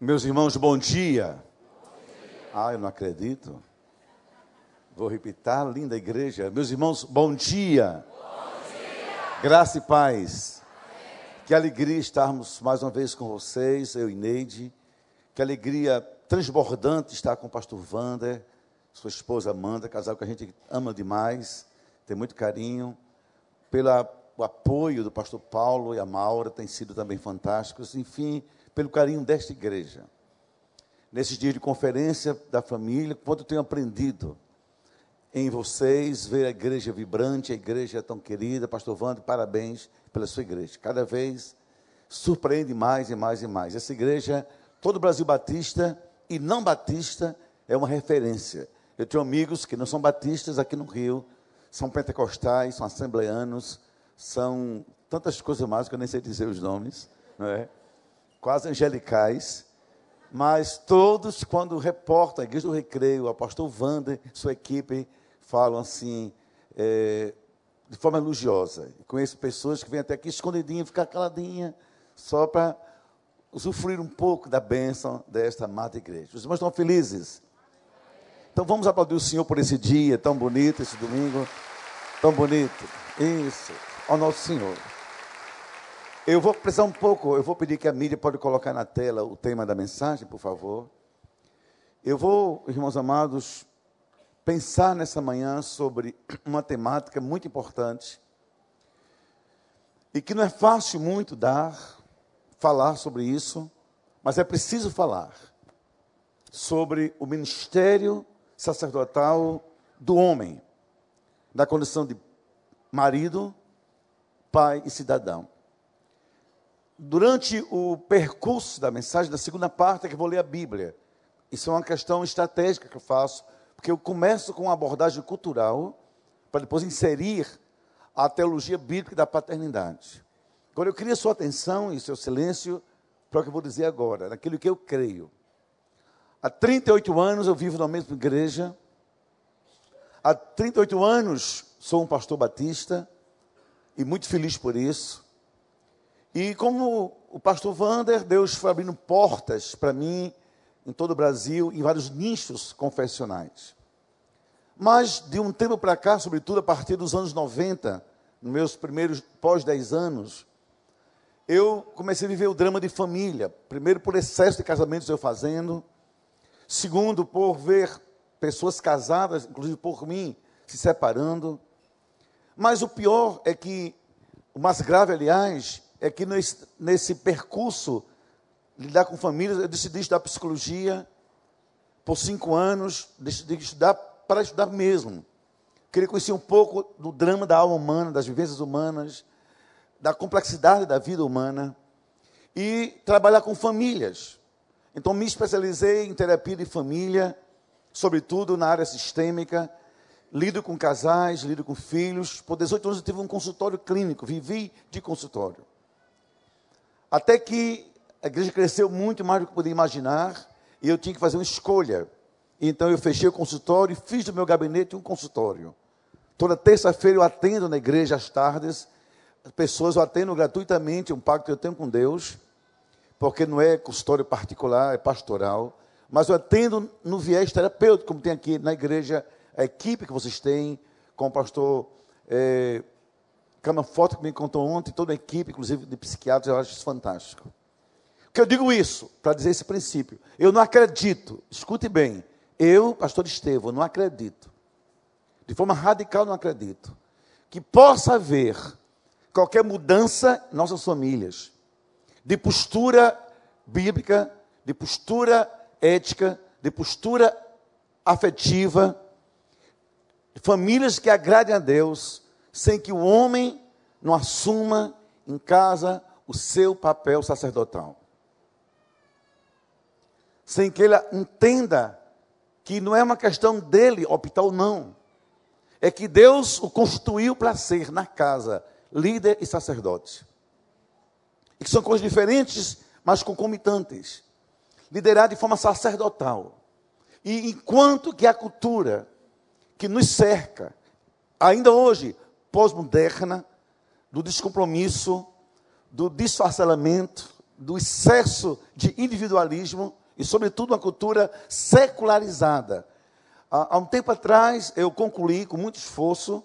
Meus irmãos, bom dia. Ah, eu não acredito. Vou repetir, linda igreja. Meus irmãos, bom dia. Bom dia. Graça e paz. Amém. Que alegria estarmos mais uma vez com vocês, eu e Neide. Que alegria transbordante estar com o pastor Wander, sua esposa Amanda, casal que a gente ama demais, tem muito carinho. Pelo apoio do pastor Paulo e a Maura, tem sido também fantásticos. Enfim, pelo carinho desta igreja. Nesses dias de conferência da família, quanto tenho aprendido em vocês, ver a igreja vibrante, a igreja tão querida. Pastor Vando, parabéns pela sua igreja. Cada vez surpreende mais e mais e mais. Essa igreja, todo o Brasil batista e não batista, é uma referência. Eu tenho amigos que não são batistas aqui no Rio, são pentecostais, são assembleanos, são tantas coisas mais que eu nem sei dizer os nomes, não é? Quase angelicais, mas todos, quando reportam a Igreja do Recreio, o apóstolo Wander, sua equipe, falam assim, é, de forma elogiosa. Conheço pessoas que vêm até aqui escondidinha, ficar caladinha, só para usufruir um pouco da bênção desta amada igreja. Os irmãos estão felizes? Então vamos aplaudir o Senhor por esse dia tão bonito, esse domingo tão bonito. Isso, ao nosso Senhor. Eu vou precisar um pouco, eu vou pedir que a mídia pode colocar na tela o tema da mensagem, por favor. Eu vou, irmãos amados, pensar nessa manhã sobre uma temática muito importante e que não é fácil muito dar, falar sobre isso, mas é preciso falar sobre o ministério sacerdotal do homem, da condição de marido, pai e cidadão durante o percurso da mensagem, da segunda parte, é que eu vou ler a Bíblia. Isso é uma questão estratégica que eu faço, porque eu começo com uma abordagem cultural, para depois inserir a teologia bíblica da paternidade. Agora, eu queria sua atenção e seu silêncio para o que eu vou dizer agora, naquilo que eu creio. Há 38 anos eu vivo na mesma igreja. Há 38 anos sou um pastor batista e muito feliz por isso. E como o pastor Vander, Deus foi abrindo portas para mim em todo o Brasil, em vários nichos confessionais. Mas de um tempo para cá, sobretudo a partir dos anos 90, nos meus primeiros pós 10 anos, eu comecei a viver o drama de família. Primeiro, por excesso de casamentos eu fazendo. Segundo, por ver pessoas casadas, inclusive por mim, se separando. Mas o pior é que, o mais grave, aliás, é que nesse, nesse percurso, lidar com famílias, eu decidi estudar psicologia por cinco anos, decidi estudar para estudar mesmo. Queria conhecer um pouco do drama da alma humana, das vivências humanas, da complexidade da vida humana e trabalhar com famílias. Então, me especializei em terapia de família, sobretudo na área sistêmica. Lido com casais, lido com filhos. Por 18 anos eu tive um consultório clínico, vivi de consultório. Até que a igreja cresceu muito mais do que eu podia imaginar, e eu tinha que fazer uma escolha. Então eu fechei o consultório e fiz do meu gabinete um consultório. Toda terça-feira eu atendo na igreja às tardes. As pessoas eu atendo gratuitamente, um pacto que eu tenho com Deus, porque não é consultório particular, é pastoral. Mas eu atendo no viés terapêutico, como tem aqui na igreja, a equipe que vocês têm, com o pastor é, Cama Foto que me contou ontem, toda a equipe, inclusive de psiquiatras, eu acho isso fantástico. que eu digo isso? Para dizer esse princípio. Eu não acredito, escute bem, eu, pastor Estevão, não acredito, de forma radical não acredito, que possa haver qualquer mudança em nossas famílias, de postura bíblica, de postura ética, de postura afetiva, famílias que agradem a Deus, sem que o homem não assuma em casa o seu papel sacerdotal. Sem que ele entenda que não é uma questão dele optar ou não. É que Deus o constituiu para ser na casa líder e sacerdote. E que são coisas diferentes, mas concomitantes. Liderar de forma sacerdotal. E enquanto que a cultura que nos cerca, ainda hoje, pós-moderna, do descompromisso, do disfarcelamento, do excesso de individualismo e, sobretudo, uma cultura secularizada. Há, um tempo atrás, eu concluí, com muito esforço,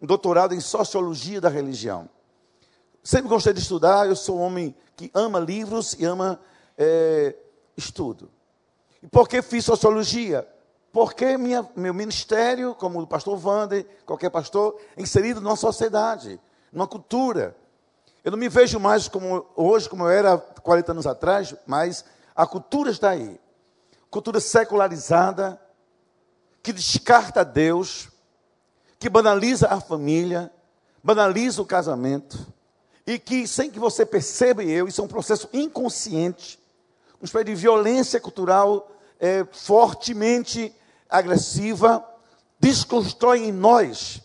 um doutorado em sociologia da religião. Sempre gostei de estudar, eu sou um homem que ama livros e ama é, estudo. E por que fiz sociologia? Porque minha, meu ministério, como o pastor Wander, qualquer pastor, é inserido numa sociedade, numa cultura. Eu não me vejo mais como hoje, como eu era 40 anos atrás, mas a cultura está aí. Cultura secularizada, que descarta Deus, que banaliza a família, banaliza o casamento, e que, sem que você perceba, eu, isso é um processo inconsciente, uma espécie de violência cultural é, fortemente agressiva, desconstrói em nós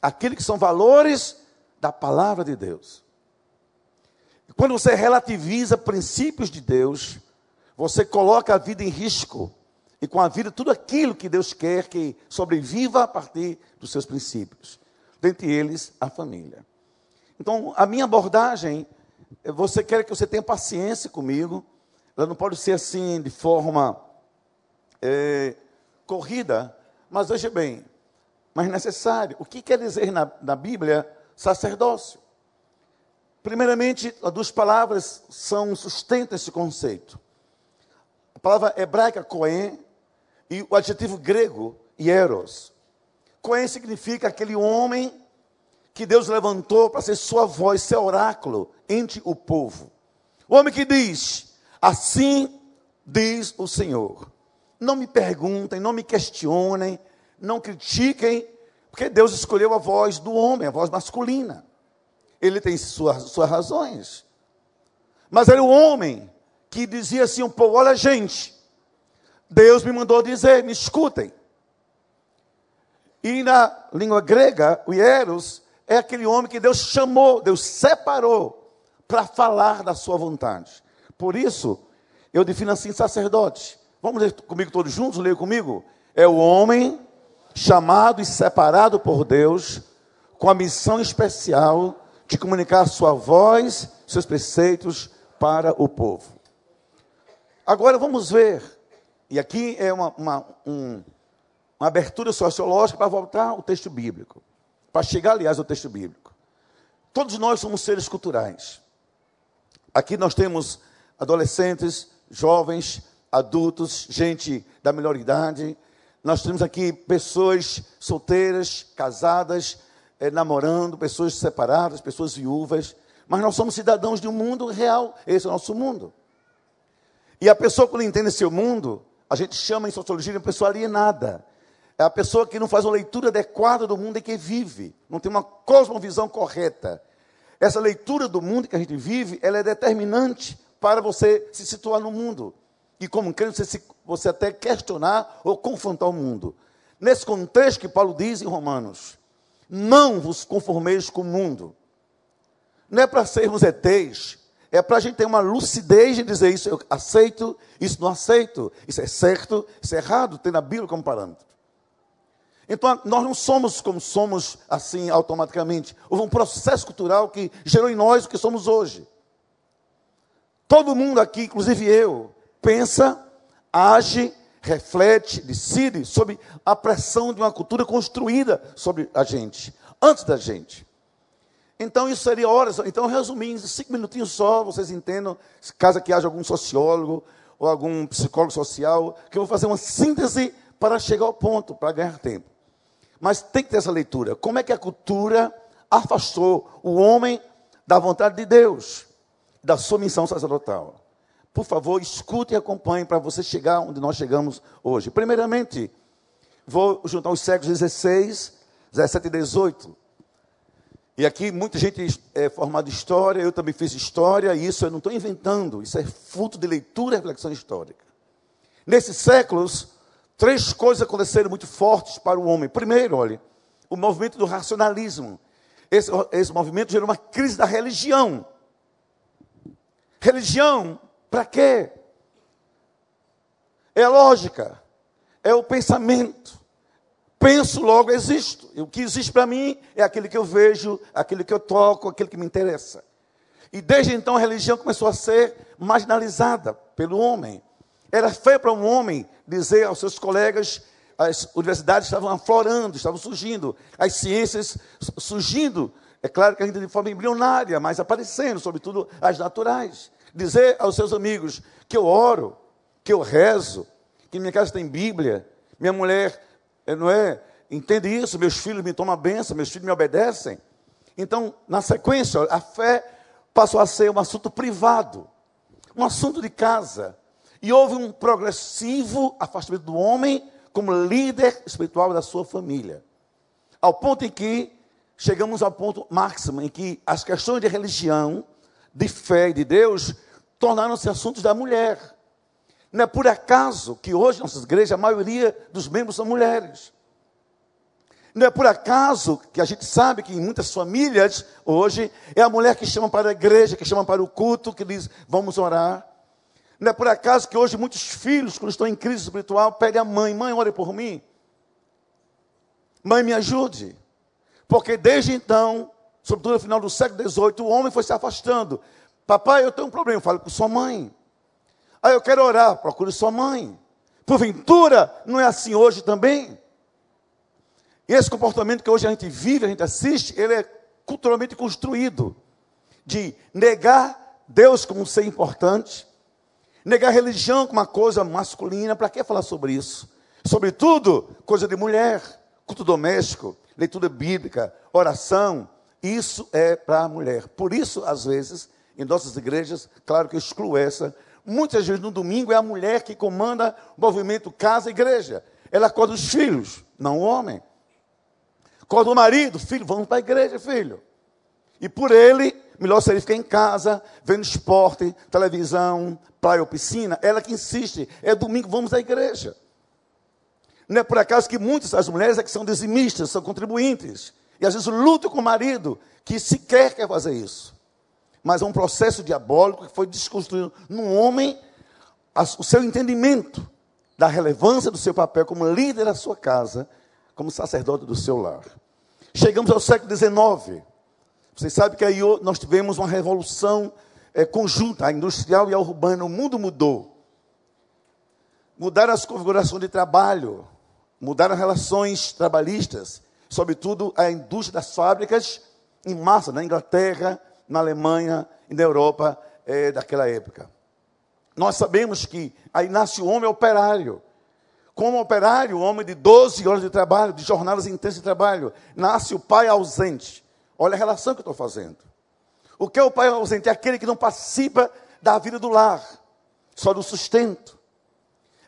aqueles que são valores da palavra de Deus. Quando você relativiza princípios de Deus, você coloca a vida em risco. E com a vida, tudo aquilo que Deus quer que sobreviva a partir dos seus princípios. Dentre eles, a família. Então, a minha abordagem, você quer que você tenha paciência comigo. Ela não pode ser assim, de forma é, corrida. Mas veja bem, mas necessário. O que quer dizer na, na Bíblia sacerdócio? Primeiramente, as duas palavras são sustentam esse conceito. A palavra hebraica Cohen e o adjetivo grego hieros. Cohen significa aquele homem que Deus levantou para ser sua voz, seu oráculo entre o povo. O homem que diz: Assim diz o Senhor. Não me perguntem, não me questionem, não critiquem, porque Deus escolheu a voz do homem, a voz masculina ele tem suas, suas razões. Mas era o homem que dizia assim um pouco: olha, gente, Deus me mandou dizer, me escutem. E na língua grega, o Hieros é aquele homem que Deus chamou, Deus separou para falar da sua vontade. Por isso, eu defino assim sacerdote. Vamos ler comigo todos juntos? Leia comigo. É o homem chamado e separado por Deus com a missão especial de comunicar sua voz, seus preceitos para o povo. Agora vamos ver, e aqui é uma, uma, um, uma abertura sociológica para voltar ao texto bíblico, para chegar, aliás, ao texto bíblico. Todos nós somos seres culturais. Aqui nós temos adolescentes, jovens, adultos, gente da melhor idade. Nós temos aqui pessoas solteiras, casadas, é, namorando, pessoas separadas, pessoas viúvas, mas nós somos cidadãos de um mundo real, esse é o nosso mundo. E a pessoa, quando entende esse mundo, a gente chama em sociologia de uma pessoa alienada. É a pessoa que não faz uma leitura adequada do mundo em que vive, não tem uma cosmovisão correta. Essa leitura do mundo que a gente vive, ela é determinante para você se situar no mundo. E como crente, você, você até questionar ou confrontar o mundo. Nesse contexto que Paulo diz em Romanos, não vos conformeis com o mundo. Não é para sermos ETs, é para a gente ter uma lucidez de dizer isso eu aceito, isso não aceito, isso é certo, isso é errado, tem na Bíblia como parâmetro. Então, nós não somos como somos assim automaticamente. Houve um processo cultural que gerou em nós o que somos hoje. Todo mundo aqui, inclusive eu, pensa, age reflete, decide sobre a pressão de uma cultura construída sobre a gente, antes da gente. Então, isso seria horas. Então, resumindo, cinco minutinhos só, vocês entendam, caso que haja algum sociólogo ou algum psicólogo social, que eu vou fazer uma síntese para chegar ao ponto, para ganhar tempo. Mas tem que ter essa leitura. Como é que a cultura afastou o homem da vontade de Deus, da sua missão sacerdotal? Por favor, escute e acompanhe para você chegar onde nós chegamos hoje. Primeiramente, vou juntar os séculos 16, 17 e 18. E aqui muita gente é formada em história, eu também fiz história, e isso eu não estou inventando, isso é fruto de leitura e reflexão histórica. Nesses séculos, três coisas aconteceram muito fortes para o homem. Primeiro, olha, o movimento do racionalismo. Esse, esse movimento gerou uma crise da religião. Religião para quê? É lógica, é o pensamento. Penso, logo existo. E o que existe para mim é aquilo que eu vejo, aquilo que eu toco, aquilo que me interessa. E desde então a religião começou a ser marginalizada pelo homem. Era feio para um homem dizer aos seus colegas, as universidades estavam aflorando, estavam surgindo, as ciências surgindo, é claro que ainda de forma embrionária, mas aparecendo, sobretudo as naturais. Dizer aos seus amigos que eu oro, que eu rezo, que minha casa tem Bíblia, minha mulher, eh, não é, entende isso, meus filhos me tomam a benção, meus filhos me obedecem. Então, na sequência, a fé passou a ser um assunto privado, um assunto de casa. E houve um progressivo afastamento do homem como líder espiritual da sua família. Ao ponto em que chegamos ao ponto máximo em que as questões de religião, de fé e de Deus tornaram-se assuntos da mulher. Não é por acaso que hoje, nossas igrejas, a maioria dos membros são mulheres. Não é por acaso que a gente sabe que em muitas famílias hoje é a mulher que chama para a igreja, que chama para o culto, que diz vamos orar. Não é por acaso que hoje muitos filhos, quando estão em crise espiritual, pedem à mãe: mãe, ore por mim. Mãe, me ajude. Porque desde então, sobretudo no final do século XVIII, o homem foi se afastando. Papai, eu tenho um problema, falo com sua mãe. Ah, eu quero orar, procure sua mãe. Porventura, não é assim hoje também? Esse comportamento que hoje a gente vive, a gente assiste, ele é culturalmente construído de negar Deus como um ser importante, negar religião como uma coisa masculina. Para que falar sobre isso? Sobretudo, coisa de mulher, culto doméstico, leitura bíblica, oração. Isso é para a mulher. Por isso, às vezes, em nossas igrejas, claro que eu excluo essa, muitas vezes no domingo é a mulher que comanda o movimento casa-igreja. Ela acorda os filhos, não o homem. Acorda o marido, filho, vamos para a igreja, filho. E por ele, melhor seria ficar em casa, vendo esporte, televisão, praia ou piscina. Ela que insiste, é domingo, vamos à igreja. Não é por acaso que muitas das mulheres é que são dizimistas, são contribuintes. E às vezes lutam com o marido, que sequer quer fazer isso. Mas é um processo diabólico que foi desconstruído no homem o seu entendimento da relevância do seu papel como líder da sua casa como sacerdote do seu lar. Chegamos ao século XIX. Vocês sabem que aí nós tivemos uma revolução é, conjunta, a industrial e a urbana. O mundo mudou. Mudaram as configurações de trabalho, mudaram as relações trabalhistas, sobretudo a indústria das fábricas em massa, na Inglaterra, na Alemanha e na Europa é, daquela época. Nós sabemos que aí nasce o homem operário. Como operário, homem de 12 horas de trabalho, de jornadas intensas de trabalho, nasce o pai ausente. Olha a relação que eu estou fazendo. O que é o pai ausente? É aquele que não participa da vida do lar, só do sustento.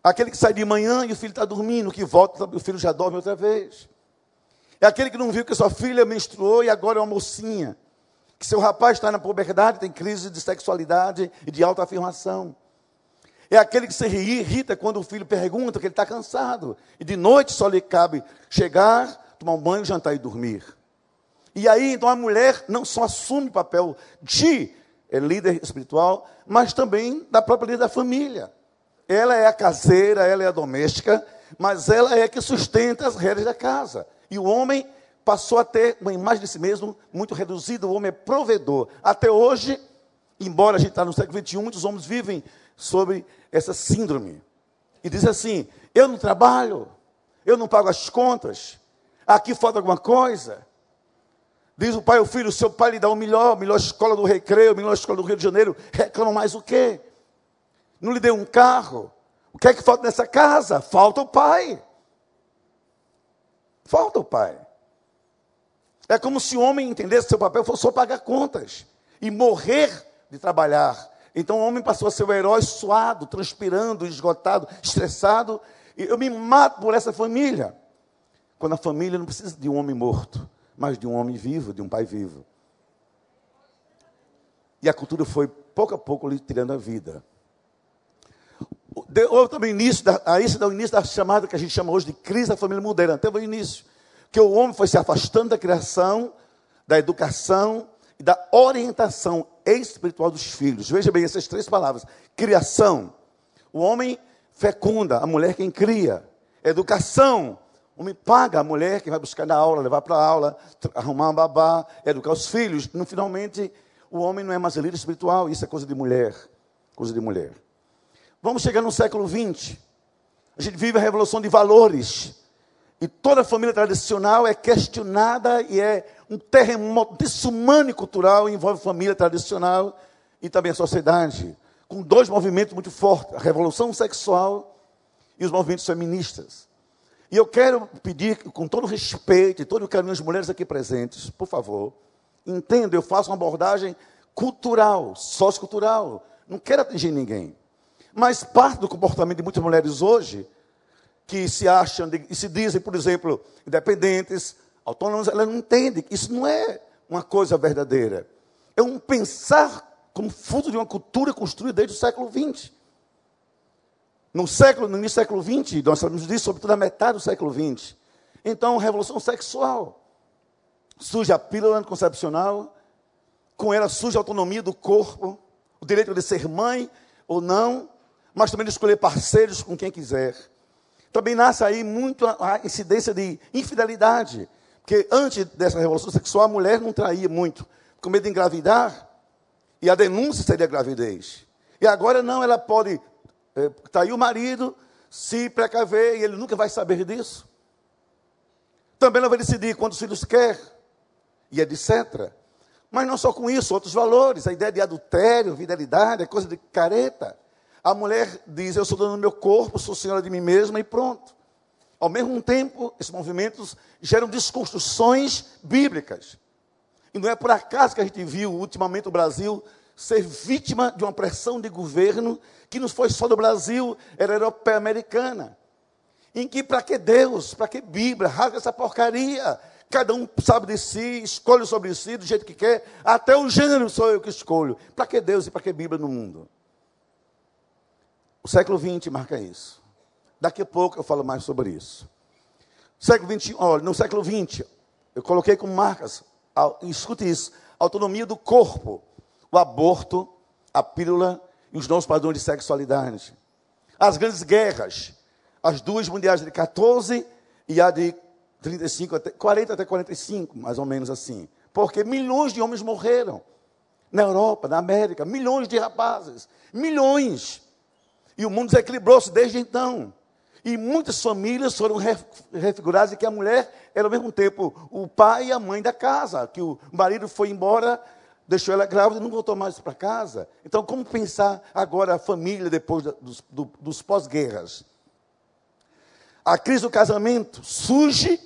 Aquele que sai de manhã e o filho está dormindo, que volta, o filho já dorme outra vez. É aquele que não viu que sua filha menstruou e agora é uma mocinha. Que seu rapaz está na puberdade, tem crise de sexualidade e de autoafirmação. É aquele que se irrita quando o filho pergunta que ele está cansado. E de noite só lhe cabe chegar, tomar um banho, jantar e dormir. E aí, então, a mulher não só assume o papel de é, líder espiritual, mas também da própria líder da família. Ela é a caseira, ela é a doméstica, mas ela é que sustenta as redes da casa. E o homem passou a ter uma imagem de si mesmo muito reduzida, o homem é provedor. Até hoje, embora a gente está no século XXI, muitos homens vivem sobre essa síndrome. E diz assim: eu não trabalho, eu não pago as contas, aqui falta alguma coisa. Diz o pai ao filho: seu pai lhe dá o melhor, melhor escola do recreio, melhor escola do Rio de Janeiro, reclama mais o quê? Não lhe deu um carro? O que é que falta nessa casa? Falta o pai. Falta o pai. É como se o homem entendesse seu papel fosse só pagar contas e morrer de trabalhar então o homem passou a ser o herói suado, transpirando, esgotado, estressado. E eu me mato por essa família. Quando a família não precisa de um homem morto, mas de um homem vivo, de um pai vivo. E a cultura foi, pouco a pouco, lhe tirando a vida. Houve também início, da, a isso dá o início da chamada que a gente chama hoje de crise da família moderna, até o início. Que o homem foi se afastando da criação, da educação e da orientação espiritual dos filhos. Veja bem essas três palavras: criação, o homem fecunda, a mulher quem cria. Educação, o homem paga a mulher que vai buscar na aula, levar para a aula, arrumar uma babá, educar os filhos. No, finalmente, o homem não é mais líder espiritual, isso é coisa de mulher. Coisa de mulher. Vamos chegar no século XX. A gente vive a revolução de valores. E toda a família tradicional é questionada e é um terremoto desumano cultural, envolve família tradicional e também a sociedade, com dois movimentos muito fortes, a revolução sexual e os movimentos feministas. E eu quero pedir, com todo respeito e todo o carinho às mulheres aqui presentes, por favor, entenda, eu faço uma abordagem cultural, sociocultural, não quero atingir ninguém. Mas parte do comportamento de muitas mulheres hoje que se acham e se dizem, por exemplo, independentes, autônomas, elas não entendem isso não é uma coisa verdadeira. É um pensar como fruto de uma cultura construída desde o século XX. No século, no início do século XX, nós sabemos disso, sobretudo na metade do século XX. Então, revolução sexual. Surge a pílula anticoncepcional, com ela surge a autonomia do corpo, o direito de ser mãe ou não, mas também de escolher parceiros com quem quiser. Também nasce aí muito a incidência de infidelidade. Porque antes dessa revolução sexual, a mulher não traía muito, com medo de engravidar, e a denúncia seria a gravidez. E agora não, ela pode é, trair o marido, se precaver, e ele nunca vai saber disso. Também não vai decidir quantos filhos quer, e etc. Mas não só com isso, outros valores, a ideia de adultério, fidelidade, é coisa de careta. A mulher diz: Eu sou dona do meu corpo, sou senhora de mim mesma e pronto. Ao mesmo tempo, esses movimentos geram desconstruções bíblicas. E não é por acaso que a gente viu ultimamente o Brasil ser vítima de uma pressão de governo que não foi só do Brasil, era europeia americana. Em que, para que Deus, para que Bíblia, rasga essa porcaria. Cada um sabe de si, escolhe sobre si do jeito que quer, até o gênero sou eu que escolho. Para que Deus e para que Bíblia no mundo? O século XX marca isso. Daqui a pouco eu falo mais sobre isso. Século XX, olha, no século XX, eu coloquei como marcas, escute isso, autonomia do corpo, o aborto, a pílula e os novos padrões de sexualidade. As grandes guerras, as duas mundiais de 14 e a de 35 até 40 até 45, mais ou menos assim. Porque milhões de homens morreram na Europa, na América, milhões de rapazes, milhões. E o mundo desequilibrou-se desde então. E muitas famílias foram refiguradas em que a mulher era ao mesmo tempo o pai e a mãe da casa, que o marido foi embora, deixou ela grávida e não voltou mais para casa. Então, como pensar agora a família depois dos, do, dos pós-guerras? A crise do casamento surge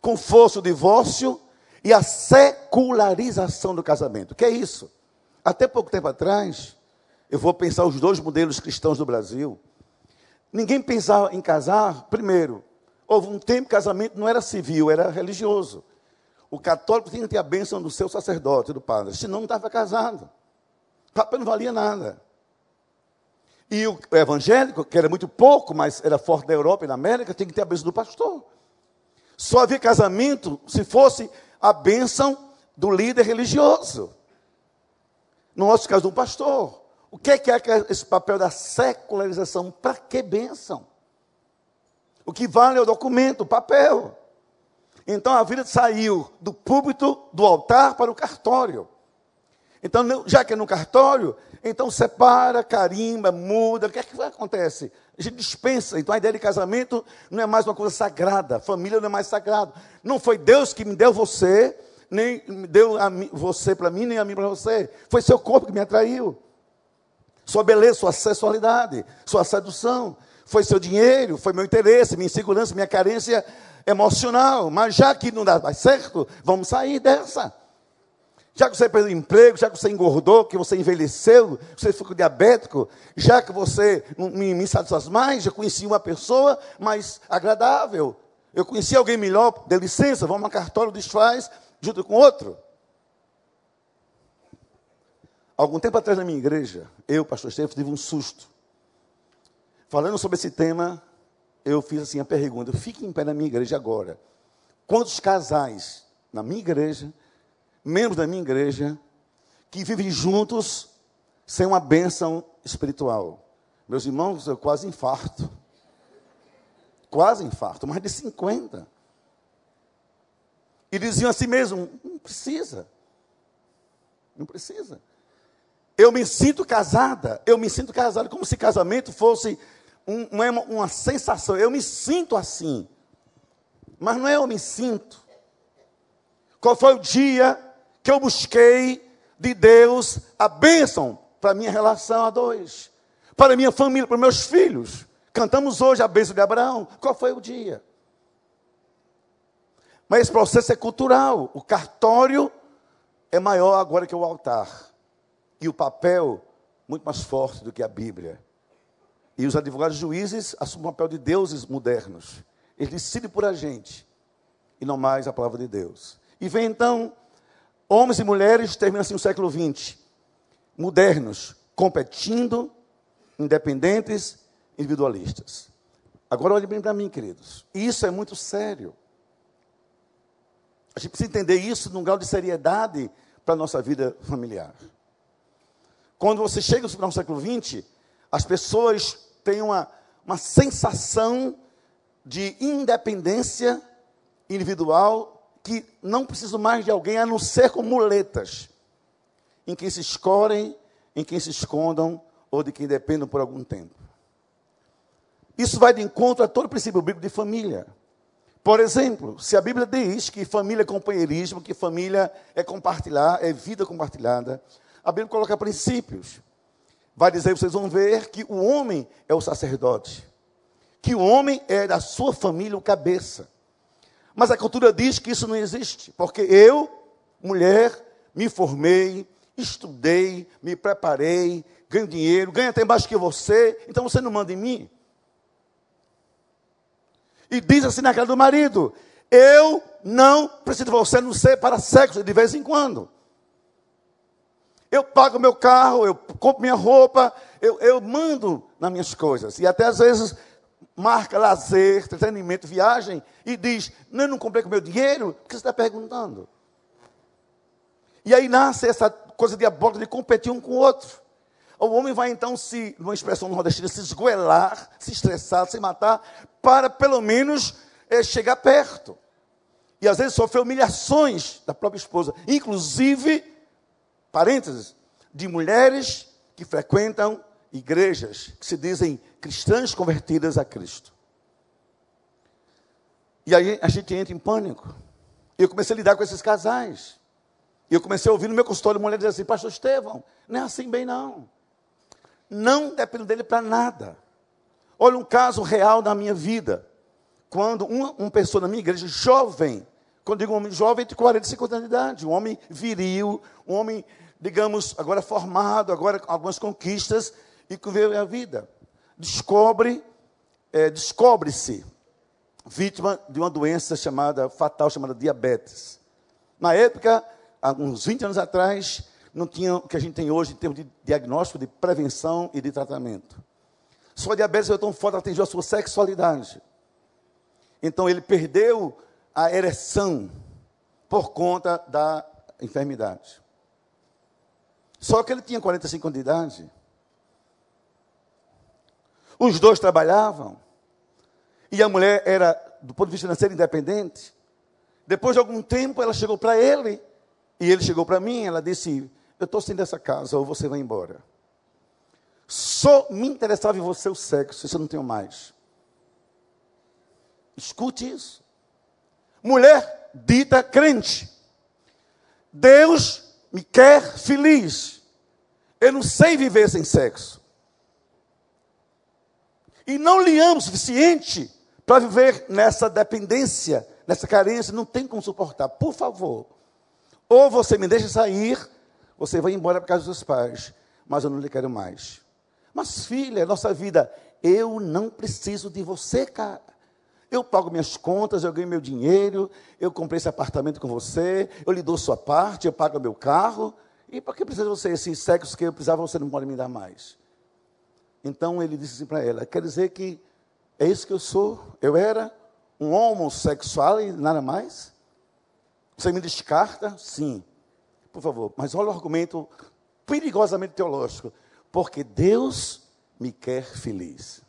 com força o divórcio e a secularização do casamento. O que é isso? Até pouco tempo atrás, eu vou pensar os dois modelos cristãos do Brasil. Ninguém pensava em casar, primeiro, houve um tempo que casamento não era civil, era religioso. O católico tinha que ter a bênção do seu sacerdote, do padre, senão não estava casado. O papel não valia nada. E o evangélico, que era muito pouco, mas era forte na Europa e na América, tinha que ter a bênção do pastor. Só havia casamento se fosse a bênção do líder religioso. No nosso caso, do pastor. O que é, que é esse papel da secularização? Para que bênção? O que vale é o documento, o papel. Então a vida saiu do púlpito, do altar para o cartório. Então, já que é no cartório, então separa, carimba, muda. O que é que acontece? A gente dispensa. Então a ideia de casamento não é mais uma coisa sagrada. Família não é mais sagrado. Não foi Deus que me deu você, nem deu você para mim, nem a mim para você. Foi seu corpo que me atraiu sua beleza, sua sexualidade, sua sedução, foi seu dinheiro, foi meu interesse, minha insegurança, minha carência emocional. Mas já que não dá mais certo, vamos sair dessa. Já que você perdeu emprego, já que você engordou, que você envelheceu, você ficou diabético, já que você não me, satisfaz mais, já conheci uma pessoa mais agradável. Eu conheci alguém melhor, dê licença, vamos a cartório, desfaz, junto com outro. Algum tempo atrás na minha igreja, eu, pastor Estevam, tive um susto. Falando sobre esse tema, eu fiz assim a pergunta: fique em pé na minha igreja agora. Quantos casais na minha igreja, membros da minha igreja, que vivem juntos sem uma bênção espiritual? Meus irmãos, eu quase infarto. Quase infarto, mais de 50. E diziam assim mesmo: não precisa. Não precisa. Eu me sinto casada, eu me sinto casada, como se casamento fosse um, uma, uma sensação. Eu me sinto assim. Mas não é eu me sinto. Qual foi o dia que eu busquei de Deus a bênção para minha relação a dois? Para minha família, para meus filhos? Cantamos hoje a bênção de Abraão. Qual foi o dia? Mas esse processo é cultural. O cartório é maior agora que o altar. E o papel muito mais forte do que a Bíblia. E os advogados juízes assumem o papel de deuses modernos. Eles decidem por a gente e não mais a palavra de Deus. E vem então, homens e mulheres, termina assim o século XX, modernos, competindo, independentes, individualistas. Agora olhe bem para mim, queridos. Isso é muito sério. A gente precisa entender isso num grau de seriedade para a nossa vida familiar. Quando você chega no século XX, as pessoas têm uma, uma sensação de independência individual que não precisam mais de alguém a não ser com muletas, em quem se escorem, em quem se escondam ou de quem dependam por algum tempo. Isso vai de encontro a todo o princípio bíblico de família. Por exemplo, se a Bíblia diz que família é companheirismo, que família é compartilhar, é vida compartilhada, a Bíblia coloca princípios vai dizer, vocês vão ver que o homem é o sacerdote, que o homem é da sua família o cabeça. Mas a cultura diz que isso não existe, porque eu, mulher, me formei, estudei, me preparei, ganho dinheiro, ganho até mais que você, então você não manda em mim. E diz assim na cara do marido: Eu não preciso de você, não ser para sexo de vez em quando. Eu pago meu carro, eu compro minha roupa, eu, eu mando nas minhas coisas. E até às vezes marca lazer, entretenimento, viagem, e diz: Não, não comprei com meu dinheiro, o que você está perguntando? E aí nasce essa coisa diabólica de competir um com o outro. O homem vai então se, numa expressão nordestina, se esgoelar, se estressar, se matar, para pelo menos é, chegar perto. E às vezes sofrer humilhações da própria esposa, inclusive parênteses, de mulheres que frequentam igrejas que se dizem cristãs convertidas a Cristo. E aí a gente entra em pânico. Eu comecei a lidar com esses casais. E eu comecei a ouvir no meu consultório mulheres assim, pastor Estevão, não é assim bem não. Não dependo dele para nada. Olha um caso real da minha vida. Quando uma, uma pessoa na minha igreja, jovem, quando digo um homem jovem, de 40, 50 anos de idade, um homem viril, um homem digamos, agora formado, agora com algumas conquistas, e que vê a vida. Descobre, é, descobre-se vítima de uma doença chamada, fatal, chamada diabetes. Na época, há uns 20 anos atrás, não tinha o que a gente tem hoje em termos de diagnóstico, de prevenção e de tratamento. Sua diabetes foi tão forte, atingiu a sua sexualidade. Então ele perdeu a ereção por conta da enfermidade. Só que ele tinha 45 anos de idade. Os dois trabalhavam. E a mulher era, do ponto de vista financeiro, independente. Depois de algum tempo, ela chegou para ele. E ele chegou para mim. Ela disse: Eu estou sem dessa casa, ou você vai embora. Só me interessava em você o sexo, isso eu não tenho mais. Escute isso. Mulher dita crente. Deus me quer feliz. Eu não sei viver sem sexo. E não lhe amo o suficiente para viver nessa dependência, nessa carência. Não tem como suportar. Por favor. Ou você me deixa sair, você vai embora para casa dos seus pais. Mas eu não lhe quero mais. Mas, filha, nossa vida, eu não preciso de você, cara. Eu pago minhas contas, eu ganho meu dinheiro, eu comprei esse apartamento com você, eu lhe dou sua parte, eu pago meu carro. E para que precisa você esse sexo que eu precisava, você não pode me dar mais? Então ele disse assim para ela: quer dizer que é isso que eu sou? Eu era um homossexual e nada mais? Você me descarta? Sim. Por favor, mas olha o argumento perigosamente teológico. Porque Deus me quer feliz.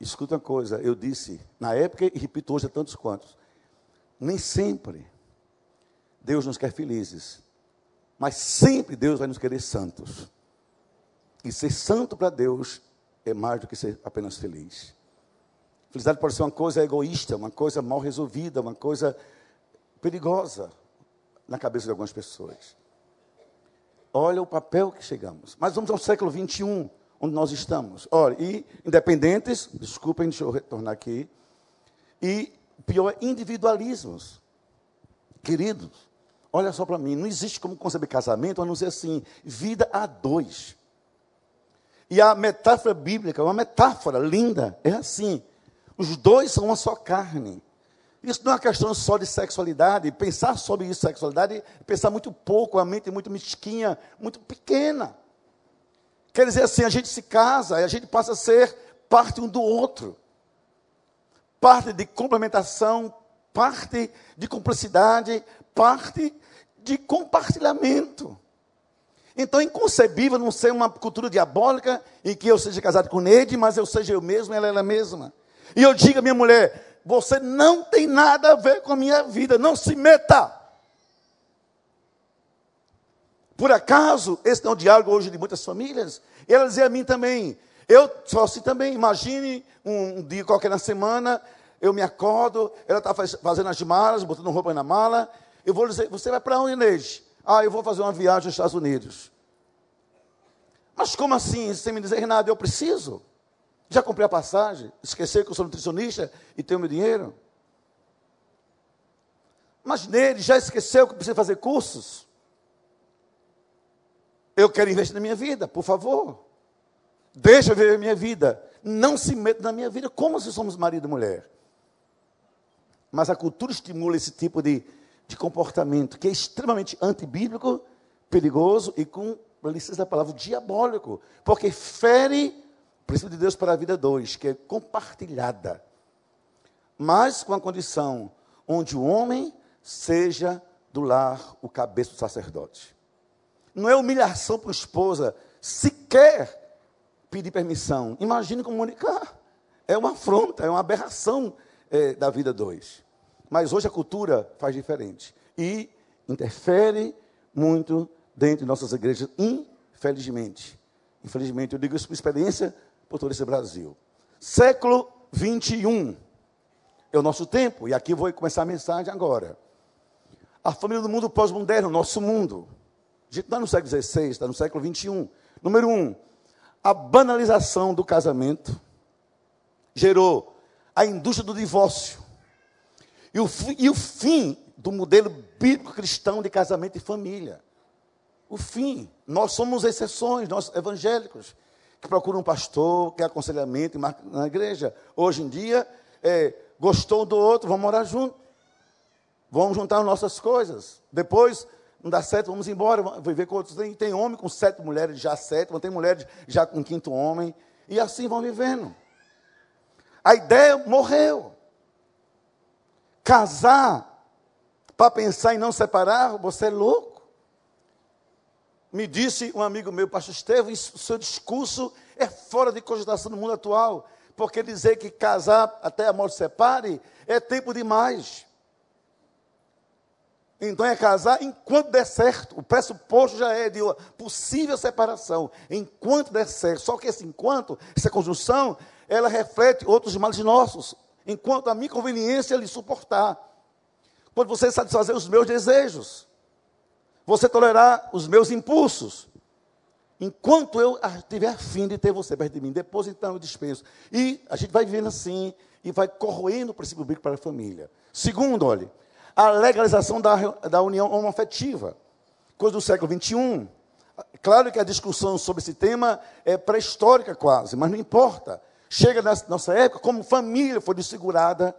Escuta uma coisa, eu disse na época e repito hoje a tantos quantos. Nem sempre Deus nos quer felizes. Mas sempre Deus vai nos querer santos. E ser santo para Deus é mais do que ser apenas feliz. Felicidade pode ser uma coisa egoísta, uma coisa mal resolvida, uma coisa perigosa na cabeça de algumas pessoas. Olha o papel que chegamos. Mas vamos ao século 21, onde nós estamos. Olha, e independentes, desculpem, deixa eu retornar aqui. E pior, individualismos. Queridos, olha só para mim, não existe como conceber casamento a não ser assim, vida a dois. E a metáfora bíblica, uma metáfora linda, é assim: os dois são uma só carne. Isso não é uma questão só de sexualidade. Pensar sobre isso, sexualidade, é pensar muito pouco, a mente é muito mesquinha, muito pequena. Quer dizer assim, a gente se casa e a gente passa a ser parte um do outro. Parte de complementação, parte de cumplicidade, parte de compartilhamento. Então é inconcebível não ser uma cultura diabólica em que eu seja casado com Neide, mas eu seja eu mesmo, ela é ela mesma. E eu digo à minha mulher: você não tem nada a ver com a minha vida, não se meta. Por acaso, esse não é o diálogo hoje de muitas famílias? E ela dizia a mim também, eu sou assim também, imagine um, dia qualquer na semana, eu me acordo, ela está fazendo as malas, botando roupa na mala, eu vou dizer, você vai para onde, Inês? Ah, eu vou fazer uma viagem aos Estados Unidos. Mas como assim, sem me dizer nada, eu preciso? Já comprei a passagem? Esquecer que eu sou nutricionista e tenho meu dinheiro? Mas nele já esqueceu que precisa fazer cursos? Eu quero investir na minha vida, por favor. Deixa eu viver a minha vida. Não se meta na minha vida como se somos marido e mulher. Mas a cultura estimula esse tipo de, de comportamento que é extremamente antibíblico, perigoso e com licença da palavra diabólico, porque fere princípio de Deus para a vida dois, que é compartilhada. Mas com a condição onde o homem seja do lar o cabeça do sacerdote. Não é humilhação para a esposa sequer pedir permissão. Imagine comunicar. É uma afronta, é uma aberração é, da vida dois. Mas hoje a cultura faz diferente. E interfere muito dentro de nossas igrejas, infelizmente. Infelizmente, eu digo isso por experiência por todo esse Brasil. Século 21 é o nosso tempo, e aqui vou começar a mensagem agora. A família do mundo pós-moderno, nosso mundo. A está no século XVI, está no século 21. Número um, a banalização do casamento gerou a indústria do divórcio e o, e o fim do modelo bíblico cristão de casamento e família. O fim. Nós somos exceções, nós evangélicos que procuram um pastor, quer aconselhamento na igreja. Hoje em dia, é, gostou do outro, vamos morar junto. Vamos juntar nossas coisas. Depois, não dá certo, vamos embora, vamos viver com outros. Tem, tem homem com sete mulheres, já sete, tem mulheres já com quinto homem. E assim vão vivendo. A ideia morreu. Casar para pensar em não separar, você é louco. Me disse um amigo meu, pastor Estevam, seu discurso é fora de cogitação no mundo atual, porque dizer que casar até a morte separe é tempo demais. Então é casar enquanto der certo. O pressuposto já é de possível separação. Enquanto der certo. Só que esse enquanto, essa conjunção, ela reflete outros males nossos. Enquanto a minha conveniência lhe suportar. Quando você satisfazer os meus desejos você tolerar os meus impulsos. Enquanto eu estiver afim de ter você perto de mim, depois então eu dispenso. E a gente vai vivendo assim e vai corroendo o princípio bíblico para a família. Segundo, olhe, a legalização da, da união homoafetiva, coisa do século XXI. Claro que a discussão sobre esse tema é pré-histórica quase, mas não importa. Chega na nossa época, como família foi desfigurada,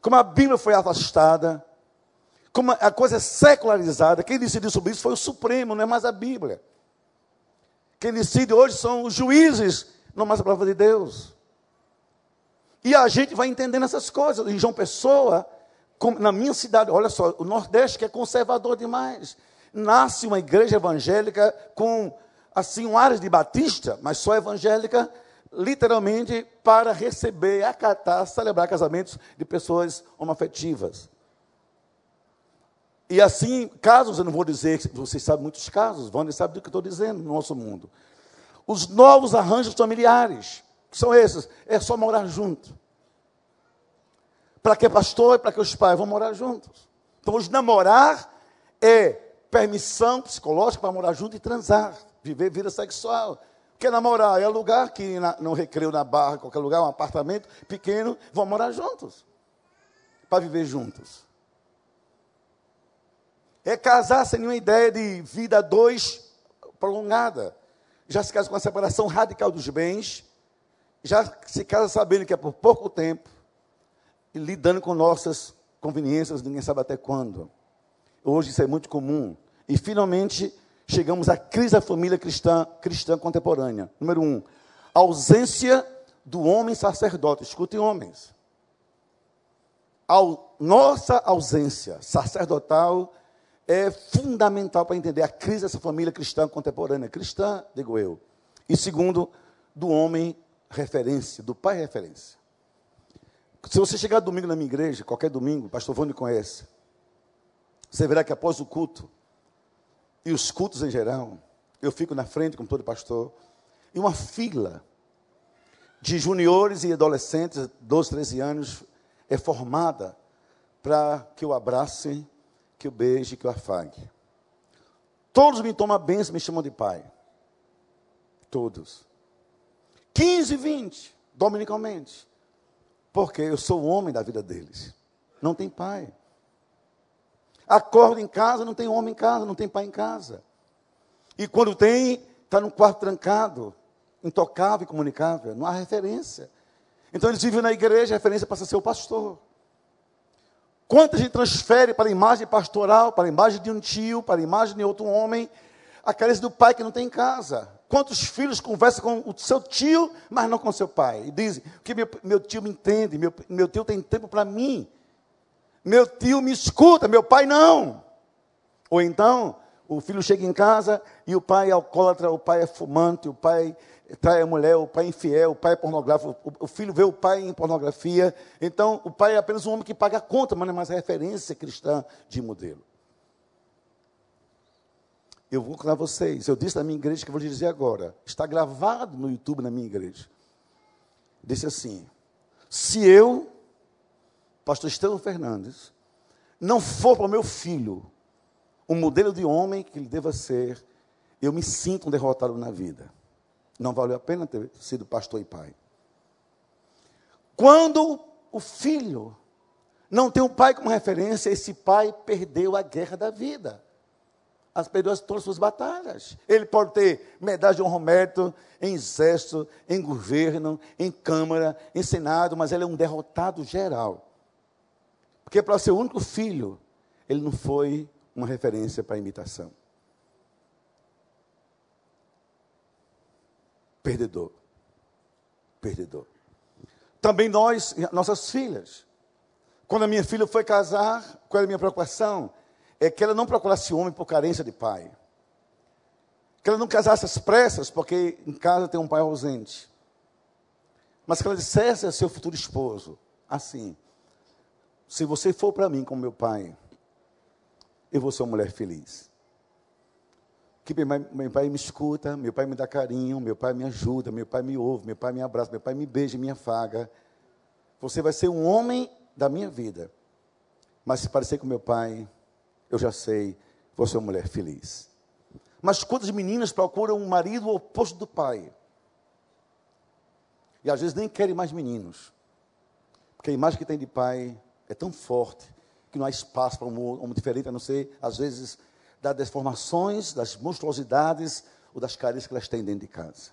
como a Bíblia foi afastada, como a coisa é secularizada, quem decidiu sobre isso foi o Supremo, não é mais a Bíblia. Quem decide hoje são os juízes, não mais a palavra de Deus. E a gente vai entendendo essas coisas. Em João Pessoa, na minha cidade, olha só, o Nordeste que é conservador demais. Nasce uma igreja evangélica com, assim, um área de batista, mas só evangélica, literalmente para receber, acatar, celebrar casamentos de pessoas homoafetivas. E assim, casos, eu não vou dizer, vocês sabem muitos casos, Wander sabe do que estou dizendo no nosso mundo. Os novos arranjos familiares, que são esses, é só morar junto. Para que pastor e para que os pais vão morar juntos. Então, os namorar é permissão psicológica para morar junto e transar, viver vida sexual. Porque namorar é lugar que na, no recreio, na barra, qualquer lugar, um apartamento pequeno, vão morar juntos. Para viver juntos. É casar sem nenhuma ideia de vida dois prolongada. Já se casa com a separação radical dos bens. Já se casa sabendo que é por pouco tempo. Lidando com nossas conveniências, ninguém sabe até quando. Hoje isso é muito comum. E finalmente chegamos à crise da família cristã, cristã contemporânea. Número um, ausência do homem sacerdote. Escutem, homens. A nossa ausência sacerdotal é fundamental para entender a crise dessa família cristã contemporânea. Cristã, digo eu. E segundo, do homem referência, do pai referência. Se você chegar domingo na minha igreja, qualquer domingo, pastor Vone conhece, você verá que após o culto, e os cultos em geral, eu fico na frente, como todo pastor, e uma fila de juniores e adolescentes, 12, 13 anos, é formada para que eu abrace, que eu beije, que eu afague. Todos me tomam a benção, me chamam de pai. Todos. 15, 20, dominicalmente. Porque eu sou o homem da vida deles. Não tem pai. Acordo em casa, não tem homem em casa, não tem pai em casa. E quando tem, está num quarto trancado, intocável e comunicável. Não há referência. Então eles vivem na igreja, a referência passa a ser o pastor. Quanta gente transfere para a imagem pastoral, para a imagem de um tio, para a imagem de outro homem, a carência do pai que não tem em casa. Quantos filhos conversam com o seu tio, mas não com seu pai? E dizem que meu, meu tio me entende, meu, meu tio tem tempo para mim. Meu tio me escuta, meu pai não. Ou então, o filho chega em casa e o pai é alcoólatra, o pai é fumante, o pai trai a mulher, o pai é infiel, o pai é pornográfico, o filho vê o pai em pornografia. Então, o pai é apenas um homem que paga a conta, mas não é mais referência cristã de modelo. Eu vou contar vocês, eu disse na minha igreja que eu vou dizer agora, está gravado no YouTube na minha igreja. Disse assim: se eu pastor Estevão Fernandes, não for para o meu filho um modelo de homem que ele deva ser, eu me sinto um derrotado na vida. Não valeu a pena ter sido pastor e pai. Quando o filho não tem um pai como referência, esse pai perdeu a guerra da vida. As perdeu todas as suas batalhas. Ele pode ter medalha de honra mérito em exército, em governo, em câmara, em senado, mas ele é um derrotado geral. Porque para ser o único filho, ele não foi uma referência para imitação. Perdedor. Perdedor. Também nós, nossas filhas. Quando a minha filha foi casar, qual era a minha preocupação? É que ela não procurasse homem por carência de pai. Que ela não casasse às pressas, porque em casa tem um pai ausente. Mas que ela dissesse a seu futuro esposo, assim, se você for para mim como meu pai, eu vou ser uma mulher feliz. Que meu pai me escuta, meu pai me dá carinho, meu pai me ajuda, meu pai me ouve, meu pai me abraça, meu pai me beija, me afaga. Você vai ser um homem da minha vida. Mas se parecer com meu pai, eu já sei, vou ser uma mulher feliz. Mas quantas meninas procuram um marido oposto do pai? E às vezes nem querem mais meninos. Porque a imagem que tem de pai é tão forte que não há espaço para um homem diferente, a não ser, às vezes, das deformações, das monstruosidades ou das carícias que elas têm dentro de casa.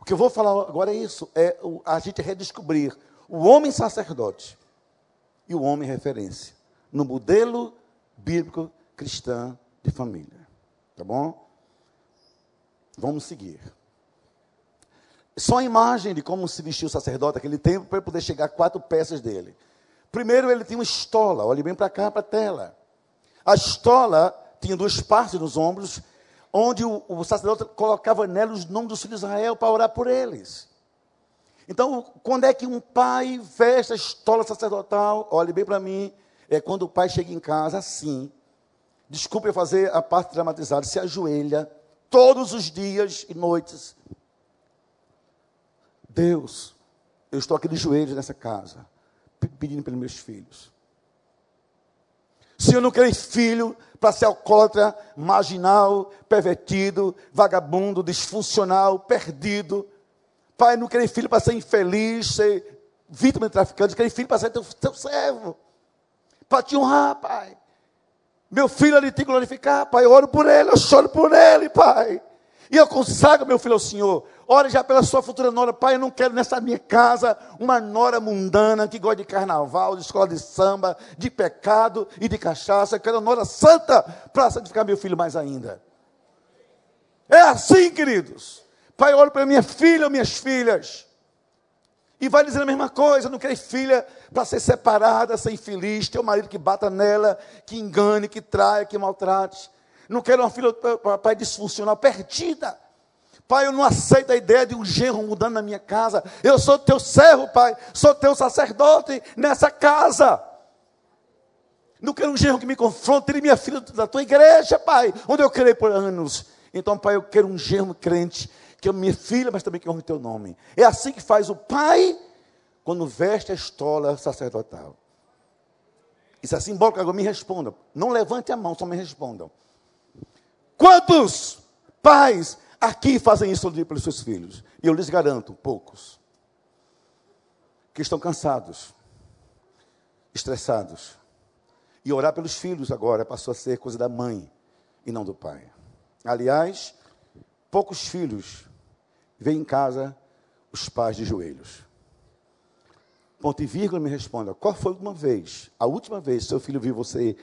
O que eu vou falar agora é isso: é a gente redescobrir o homem sacerdote e o homem referência no modelo bíblico cristão de família. Tá bom? Vamos seguir. Só a imagem de como se vestiu o sacerdote naquele tempo para poder chegar a quatro peças dele. Primeiro ele tinha uma estola, olhe bem para cá, para a tela. A estola tinha duas partes nos ombros, onde o, o sacerdote colocava nela os nomes dos filhos de Israel para orar por eles. Então, quando é que um pai veste a estola sacerdotal, olhe bem para mim, é quando o pai chega em casa assim, desculpe fazer a parte dramatizada, se ajoelha todos os dias e noites. Deus, eu estou aqui de joelhos nessa casa, pedindo pelos meus filhos. Se eu não quero filho para ser alcoólatra, marginal, pervertido, vagabundo, disfuncional, perdido. Pai, não quero filho para ser infeliz, ser vítima de traficante, quero filho para ser teu, teu servo. Para te honrar, Pai. Meu filho ali te glorificar, Pai. Eu oro por ele, eu choro por ele, Pai. E eu consagro meu filho ao Senhor. Ore já pela sua futura nora. Pai, eu não quero nessa minha casa uma nora mundana que gosta de carnaval, de escola de samba, de pecado e de cachaça. Eu quero uma nora santa para santificar meu filho mais ainda. É assim, queridos. Pai, eu oro pela minha filha minhas filhas. E vai dizendo a mesma coisa, não quer filha para ser separada, ser infeliz, ter um marido que bata nela, que engane, que traia, que maltrate. Não quero uma filha, pai, disfuncional, perdida. Pai, eu não aceito a ideia de um genro mudando na minha casa. Eu sou teu servo, pai. Sou teu sacerdote nessa casa. Não quero um genro que me confronte. Tire minha filha da tua igreja, pai, onde eu criei por anos. Então, pai, eu quero um genro crente que ame minha filha, mas também que honre teu nome. É assim que faz o pai quando veste a estola sacerdotal. Isso é simbólico, agora me respondam. Não levante a mão, só me respondam. Quantos pais aqui fazem isso pelos seus filhos? E eu lhes garanto, poucos. Que estão cansados, estressados. E orar pelos filhos agora passou a ser coisa da mãe e não do pai. Aliás, poucos filhos vem em casa os pais de joelhos. Ponto e vírgula me responda: qual foi uma vez, a última vez, seu filho viu você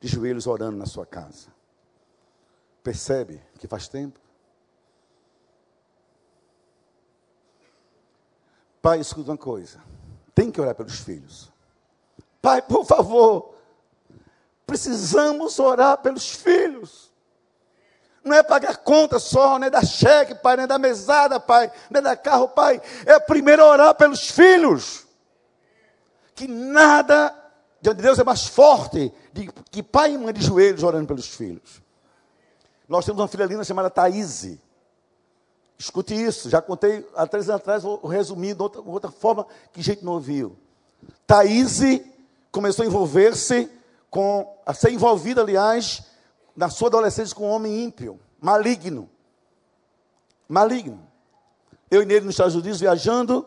de joelhos orando na sua casa? Percebe que faz tempo? Pai, escuta uma coisa: tem que orar pelos filhos. Pai, por favor, precisamos orar pelos filhos. Não é pagar conta só, não é dar cheque, pai, não é dar mesada, pai, não é dar carro, pai. É primeiro orar pelos filhos. Que nada diante de Deus é mais forte de, que pai e mãe de joelhos orando pelos filhos. Nós temos uma filha linda chamada Thaís. Escute isso, já contei há três anos atrás, vou resumir de outra, outra forma que gente não ouviu. Thaís começou a envolver-se com, a ser envolvida, aliás, na sua adolescência com um homem ímpio, maligno. Maligno. Eu e ele nos Estados Unidos viajando,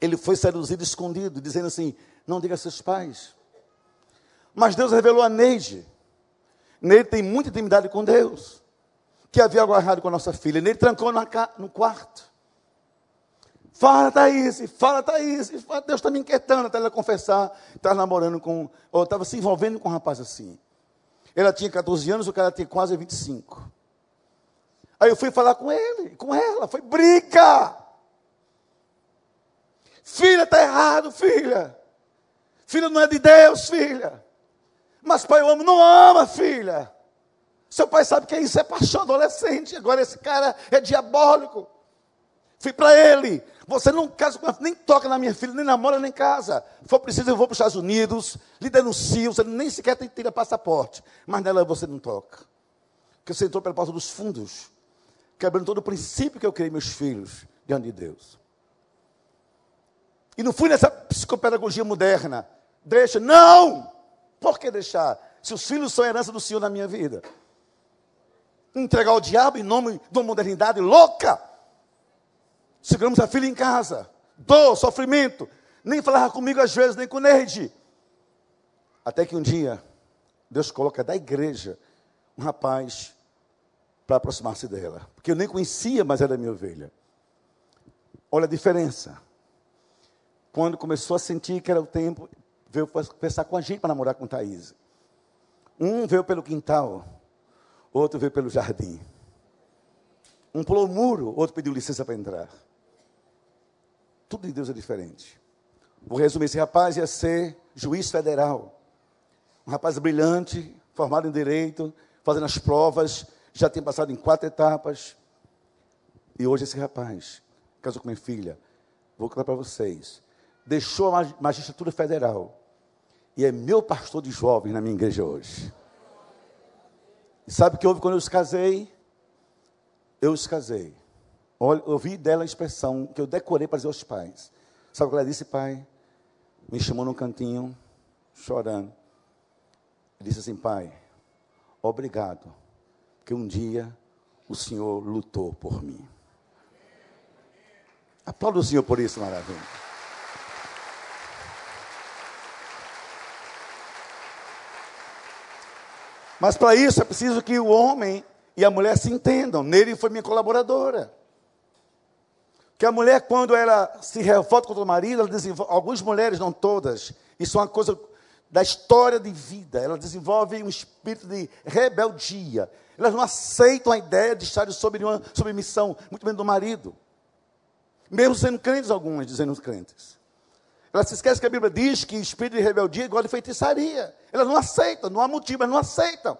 ele foi seduzido escondido, dizendo assim: não diga a seus pais. Mas Deus revelou a Neide. Nele tem muita intimidade com Deus. Que havia aguardado com a nossa filha. Nele trancou no quarto. Fala, Thaís, fala, Thaís. Deus está me inquietando até ela confessar. Estava namorando com, ou estava se envolvendo com um rapaz assim. Ela tinha 14 anos, o cara tinha quase 25. Aí eu fui falar com ele, com ela, foi briga. Filha, está errado, filha. Filha não é de Deus, filha. Mas pai, eu amo, não ama, filha. Seu pai sabe que isso é paixão adolescente. Agora esse cara é diabólico. Fui para ele. Você não casa com nem toca na minha filha, nem namora, nem casa. Se for preciso, eu vou para os Estados Unidos, lhe denuncio, você nem sequer tem que tirar passaporte. Mas nela você não toca. Porque você entrou pela porta dos fundos, quebrando todo o princípio que eu criei meus filhos diante de Deus. E não fui nessa psicopedagogia moderna. Deixa, não! Por que deixar? Se os filhos são herança do Senhor na minha vida. Entregar ao diabo em nome de uma modernidade louca. Seguramos a filha em casa. Dor, sofrimento. Nem falava comigo às vezes, nem com Neide. Até que um dia, Deus coloca da igreja um rapaz para aproximar-se dela. Porque eu nem conhecia, mas era minha ovelha. Olha a diferença. Quando começou a sentir que era o tempo, veio conversar com a gente para namorar com Thaís. Um veio pelo quintal, outro veio pelo jardim. Um pulou o muro, outro pediu licença para entrar. Tudo de Deus é diferente. Vou resumir: esse rapaz ia ser juiz federal. Um rapaz brilhante, formado em direito, fazendo as provas, já tinha passado em quatro etapas. E hoje esse rapaz casou com minha filha. Vou contar para vocês. Deixou a magistratura federal. E é meu pastor de jovens na minha igreja hoje. E sabe o que houve quando eu os casei? Eu os casei. Olha, eu ouvi dela a expressão que eu decorei para dizer aos pais. Sabe o que ela disse, pai? Me chamou num cantinho, chorando. Disse assim, pai, obrigado, que um dia o Senhor lutou por mim. Aplauda o Senhor por isso, maravilha. Mas para isso é preciso que o homem e a mulher se entendam. Nele foi minha colaboradora. Que a mulher, quando ela se revolta contra o marido, ela desenvolve, algumas mulheres, não todas, isso é uma coisa da história de vida, ela desenvolve um espírito de rebeldia. Elas não aceitam a ideia de estar sob uma submissão, muito menos do marido. Mesmo sendo crentes, algumas dizendo crentes. Elas se esquecem que a Bíblia diz que espírito de rebeldia é igual de feitiçaria. Elas não aceitam, não há motivo, elas não aceitam.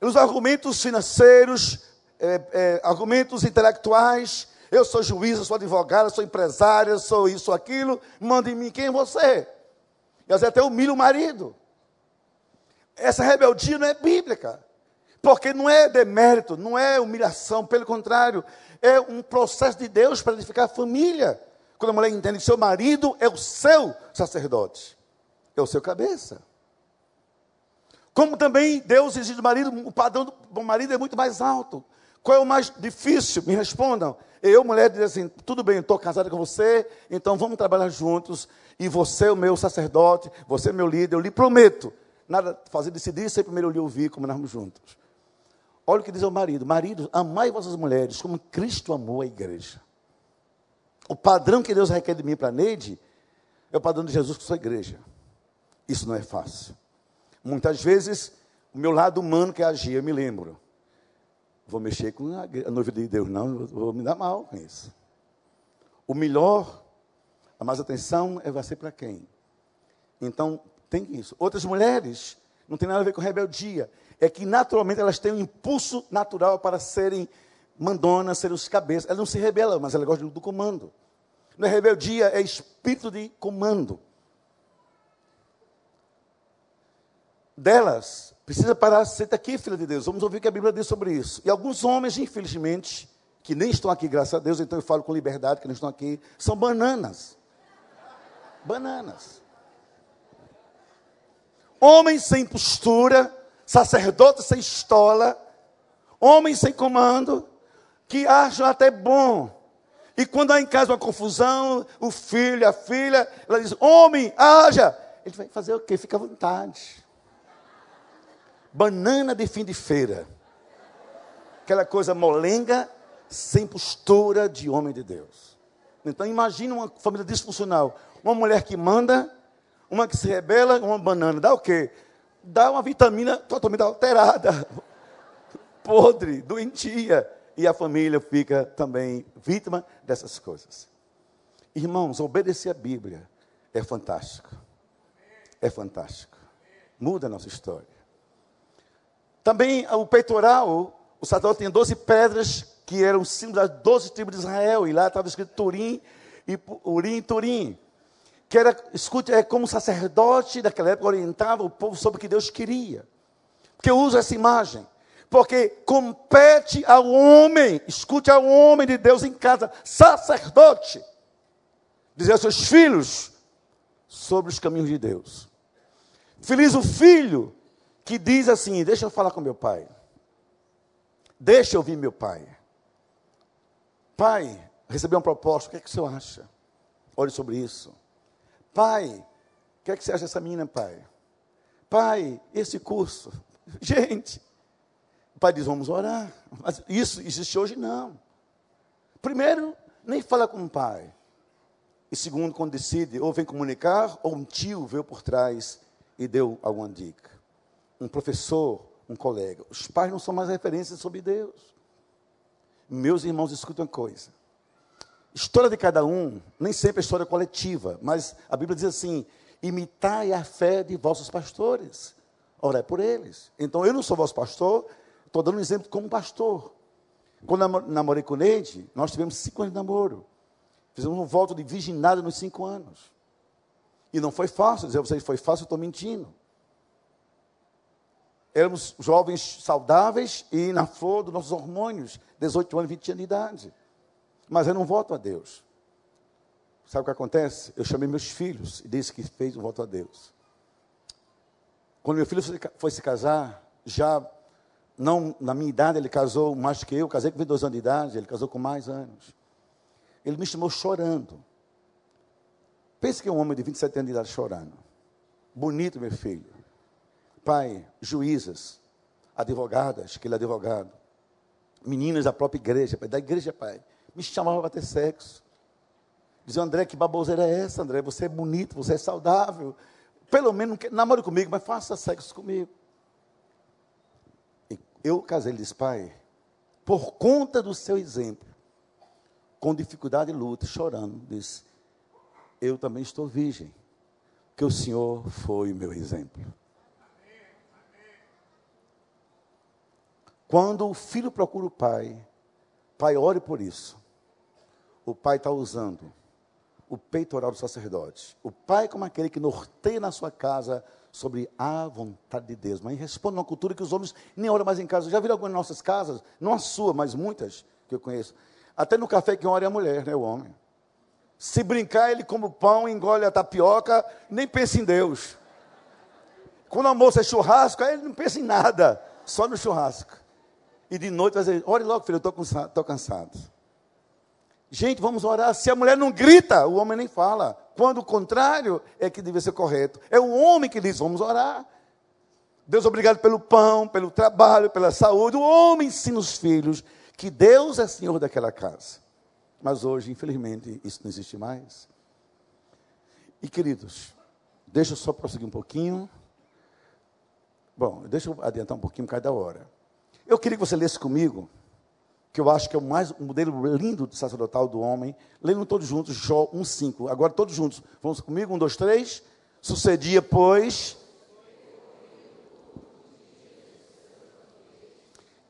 Os argumentos financeiros, é, é, argumentos intelectuais, eu sou juiz, eu sou advogado, eu sou empresário, eu sou isso, aquilo, manda em mim quem é você. E às vezes até humilha o marido. Essa rebeldia não é bíblica. Porque não é demérito, não é humilhação, pelo contrário, é um processo de Deus para edificar a família. Quando a mulher entende que seu marido é o seu sacerdote, é o seu cabeça. Como também Deus exige do marido, o padrão do marido é muito mais alto. Qual é o mais difícil? Me respondam. Eu, mulher, dizer assim: tudo bem, estou casada com você, então vamos trabalhar juntos. E você é o meu sacerdote, você é meu líder. Eu lhe prometo, nada fazer decidir sem primeiro eu lhe ouvir, nós juntos. Olha o que diz o marido: Marido, amai vossas mulheres como Cristo amou a igreja. O padrão que Deus requer de mim para Neide é o padrão de Jesus com sua igreja. Isso não é fácil. Muitas vezes, o meu lado humano que agir, eu me lembro vou mexer com a noiva de Deus, não, vou me dar mal com isso. O melhor, a mais atenção, é você para quem? Então, tem isso. Outras mulheres, não tem nada a ver com rebeldia, é que naturalmente elas têm um impulso natural para serem mandonas, serem os cabeças. Elas não se rebelam, mas elas gostam do comando. Não é rebeldia, é espírito de comando. Delas, Precisa parar, senta aqui, filha de Deus. Vamos ouvir o que a Bíblia diz sobre isso. E alguns homens, infelizmente, que nem estão aqui, graças a Deus, então eu falo com liberdade, que não estão aqui, são bananas. Bananas. Homens sem postura, sacerdotes sem estola, homens sem comando, que acham até bom. E quando há em casa uma confusão, o filho, a filha, ela diz: Homem, haja. Ele vai fazer o quê? Fica à vontade banana de fim de feira. Aquela coisa molenga, sem postura de homem de Deus. Então imagine uma família disfuncional. Uma mulher que manda, uma que se rebela, uma banana. Dá o quê? Dá uma vitamina totalmente alterada. Podre, doentia. E a família fica também vítima dessas coisas. Irmãos, obedecer a Bíblia é fantástico. É fantástico. Muda a nossa história. Também o peitoral, o sacerdote tinha 12 pedras que eram símbolo das 12 tribos de Israel, e lá estava escrito Turim e Urim e Turim. Que era, escute, é como o sacerdote daquela época orientava o povo sobre o que Deus queria. Porque eu uso essa imagem. Porque compete ao homem, escute ao homem de Deus em casa, sacerdote, dizer aos seus filhos sobre os caminhos de Deus. Feliz o filho que diz assim: Deixa eu falar com meu pai. Deixa eu ouvir meu pai. Pai, recebi uma proposta, o que é que o senhor acha? Olhe sobre isso. Pai, o que é que você acha dessa menina, pai? Pai, esse curso. Gente, o pai diz: Vamos orar. Mas isso existe hoje? Não. Primeiro, nem fala com o pai. E segundo, quando decide, ou vem comunicar, ou um tio veio por trás e deu alguma dica um professor, um colega. Os pais não são mais referências sobre Deus. Meus irmãos, escutam uma coisa. História de cada um, nem sempre é história coletiva, mas a Bíblia diz assim: imitai a fé de vossos pastores, orai por eles. Então eu não sou vosso pastor, estou dando um exemplo como pastor. Quando namorei com Neide, nós tivemos cinco anos de namoro. Fizemos um voto de virgindade nos cinco anos. E não foi fácil dizer a vocês, foi fácil, eu estou mentindo. Éramos jovens saudáveis e na flor dos nossos hormônios, 18 anos, 20 anos de idade. Mas eu não voto a Deus. Sabe o que acontece? Eu chamei meus filhos e disse que fez um voto a Deus. Quando meu filho foi se casar, já não na minha idade, ele casou mais que eu, casei com 22 anos de idade, ele casou com mais anos. Ele me chamou chorando. Pense que é um homem de 27 anos de idade chorando. Bonito, meu filho. Pai, juízas, advogadas, que ele é advogado. Meninas da própria igreja, da igreja, pai. Me chamavam para ter sexo. Dizia, André, que baboseira é essa, André? Você é bonito, você é saudável. Pelo menos namore comigo, mas faça sexo comigo. E eu casei, ele disse, pai, por conta do seu exemplo, com dificuldade e luta, chorando, disse, eu também estou virgem, que o Senhor foi o meu exemplo. Quando o filho procura o pai, pai, ore por isso. O pai está usando o peitoral do sacerdote. O pai como aquele que norteia na sua casa sobre a vontade de Deus. Mas responde uma cultura que os homens nem oram mais em casa. Já viram algumas nossas casas? Não a sua, mas muitas que eu conheço. Até no café quem ora é a mulher, né, o homem. Se brincar, ele come o pão, engole a tapioca, nem pensa em Deus. Quando o almoço é churrasco, aí ele não pensa em nada, só no churrasco. E de noite vai dizer, ore logo, filho, eu estou cansado. Gente, vamos orar. Se a mulher não grita, o homem nem fala. Quando o contrário é que deve ser correto. É o homem que diz: vamos orar. Deus, obrigado pelo pão, pelo trabalho, pela saúde. O homem ensina os filhos que Deus é senhor daquela casa. Mas hoje, infelizmente, isso não existe mais. E queridos, deixa eu só prosseguir um pouquinho. Bom, deixa eu adiantar um pouquinho causa da hora. Eu queria que você lesse comigo que eu acho que é o mais um modelo lindo do sacerdotal do homem. Lendo todos juntos, Jó 1,5. Agora todos juntos. Vamos comigo? Um, dois, três. Sucedia, pois.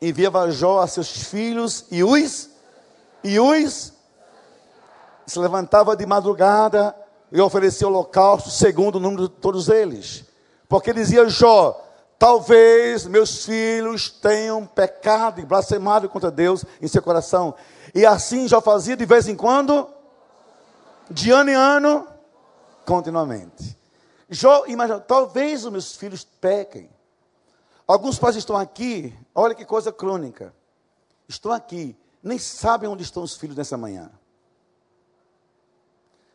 Enviava Jó a seus filhos e os. E os. Se levantava de madrugada e oferecia holocausto segundo o número de todos eles. Porque dizia Jó: Talvez meus filhos tenham pecado e blasfemado contra Deus em seu coração. E assim já fazia de vez em quando, de ano em ano, continuamente. Jó, imagina, talvez os meus filhos pequem. Alguns pais estão aqui, olha que coisa crônica. Estão aqui, nem sabem onde estão os filhos nessa manhã.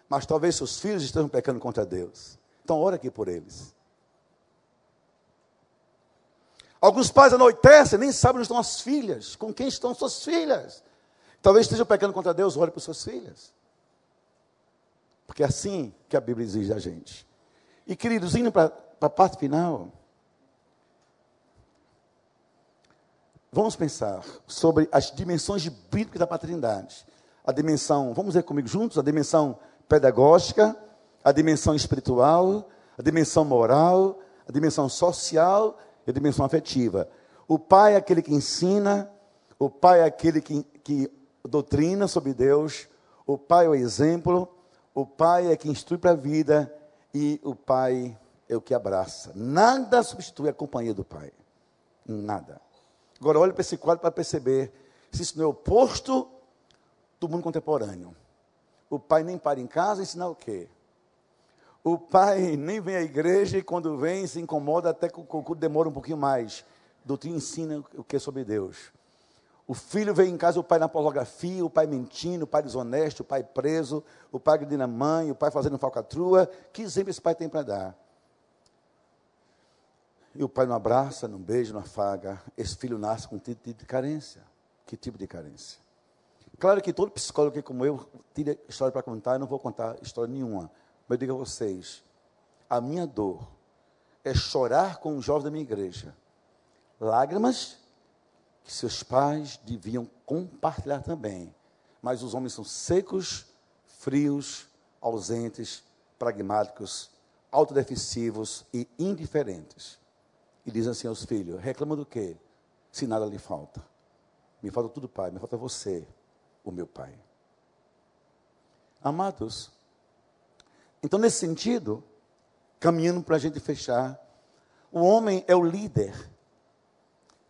Mas talvez seus filhos estejam pecando contra Deus. Então, ora aqui por eles. Alguns pais anoitecem, nem sabem onde estão as filhas, com quem estão suas filhas. Talvez estejam pecando contra Deus, ore por suas filhas. Porque é assim que a Bíblia exige da gente. E queridos, indo para a parte final, vamos pensar sobre as dimensões bíblicas da paternidade. A dimensão, vamos ver comigo juntos, a dimensão pedagógica, a dimensão espiritual, a dimensão moral, a dimensão social e a dimensão afetiva. O pai é aquele que ensina, o pai é aquele que, que doutrina sobre Deus, o pai é o exemplo, o pai é que instrui para a vida e o pai é o que abraça. Nada substitui a companhia do pai. Nada. Agora olhe para esse quadro para perceber se isso não é oposto do mundo contemporâneo. O pai nem para em casa ensinar o quê? O pai nem vem à igreja e quando vem se incomoda até que o culto demora um pouquinho mais. Doutrina ensina o que é sobre Deus. O filho vem em casa, o pai na pornografia, o pai mentindo, o pai desonesto, o pai preso, o pai agredindo a mãe, o pai fazendo falcatrua. Que exemplo esse pai tem para dar? E o pai não abraça, não beija, não afaga. Esse filho nasce com um tipo de carência. Que tipo de carência? Claro que todo psicólogo que como eu tira história para contar, eu não vou contar história nenhuma. Eu digo a vocês: a minha dor é chorar com os jovens da minha igreja. Lágrimas que seus pais deviam compartilhar também. Mas os homens são secos, frios, ausentes, pragmáticos, autodefensivos e indiferentes. E dizem assim aos filhos: reclama do quê? Se nada lhe falta. Me falta tudo, pai, me falta você, o meu pai. Amados, então, nesse sentido, caminhando para a gente fechar, o homem é o líder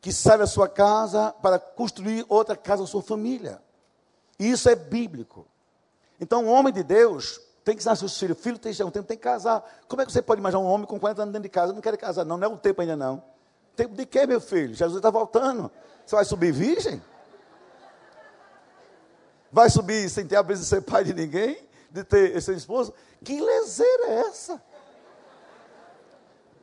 que sai da sua casa para construir outra casa sua família. E isso é bíblico. Então, o homem de Deus tem que ensinar seus filhos. Filho tem um tempo, tem que casar. Como é que você pode imaginar um homem com 40 anos dentro de casa? Eu não quero casar, não. Não é o tempo ainda, não. Tempo de quê, meu filho? Jesus está voltando. Você vai subir virgem? Vai subir sem ter a brisa de ser pai de ninguém? De ter esse esposo? Que lezeira é essa?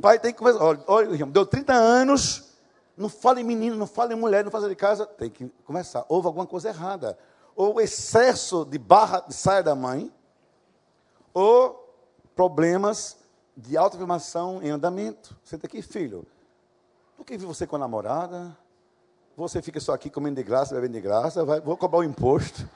Pai tem que conversar. Olha, olha, deu 30 anos, não fala em menino, não fala em mulher, não faz de casa. Tem que começar. Houve alguma coisa errada. Ou excesso de barra de saia da mãe, ou problemas de autoafirmação em andamento. Senta aqui, filho. Por que você com a namorada? Você fica só aqui comendo de graça, bebendo de graça, vai, vou cobrar o imposto.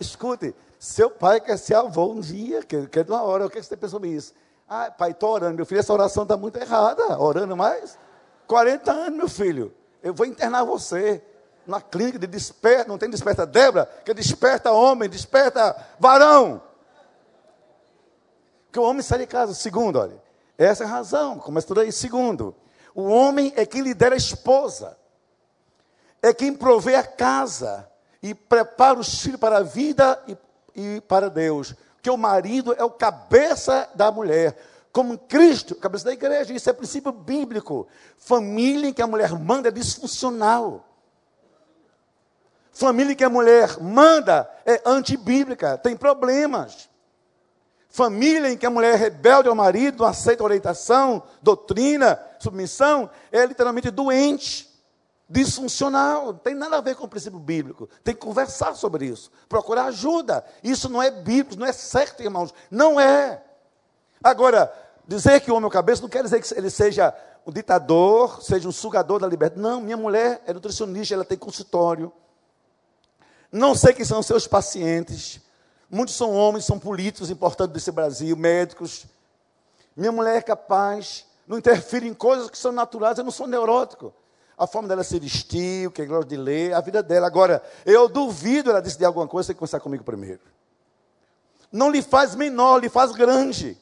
Escute, seu pai quer ser avô um dia, quer, quer de uma hora, o que você pensou nisso? Ah, pai, estou orando, meu filho, essa oração está muito errada, orando mais. 40 anos, meu filho, eu vou internar você na clínica de desperta, não tem desperta Débora, que desperta homem, desperta varão. Que o homem sai de casa. Segundo, olha, essa é a razão, começa tudo aí. Segundo, o homem é quem lidera a esposa, é quem provê a casa e prepara os filhos para a vida e, e para Deus. Que o marido é o cabeça da mulher, como Cristo, cabeça da igreja. Isso é princípio bíblico. Família em que a mulher manda é disfuncional. Família em que a mulher manda é antibíblica, tem problemas. Família em que a mulher é rebelde ao marido, não aceita orientação, doutrina, submissão, é literalmente doente, disfuncional. Não tem nada a ver com o princípio bíblico. Tem que conversar sobre isso, procurar ajuda. Isso não é bíblico, não é certo, irmãos. Não é. Agora, dizer que o homem é o cabeça não quer dizer que ele seja um ditador, seja um sugador da liberdade. Não, minha mulher é nutricionista, ela tem consultório. Não sei quem são seus pacientes. Muitos são homens, são políticos importantes desse Brasil, médicos. Minha mulher é capaz, não interfere em coisas que são naturais, eu não sou neurótico. A forma dela se vestir, o que é gosta de ler, a vida dela. Agora, eu duvido ela decidir alguma coisa, que conversar comigo primeiro. Não lhe faz menor, lhe faz grande.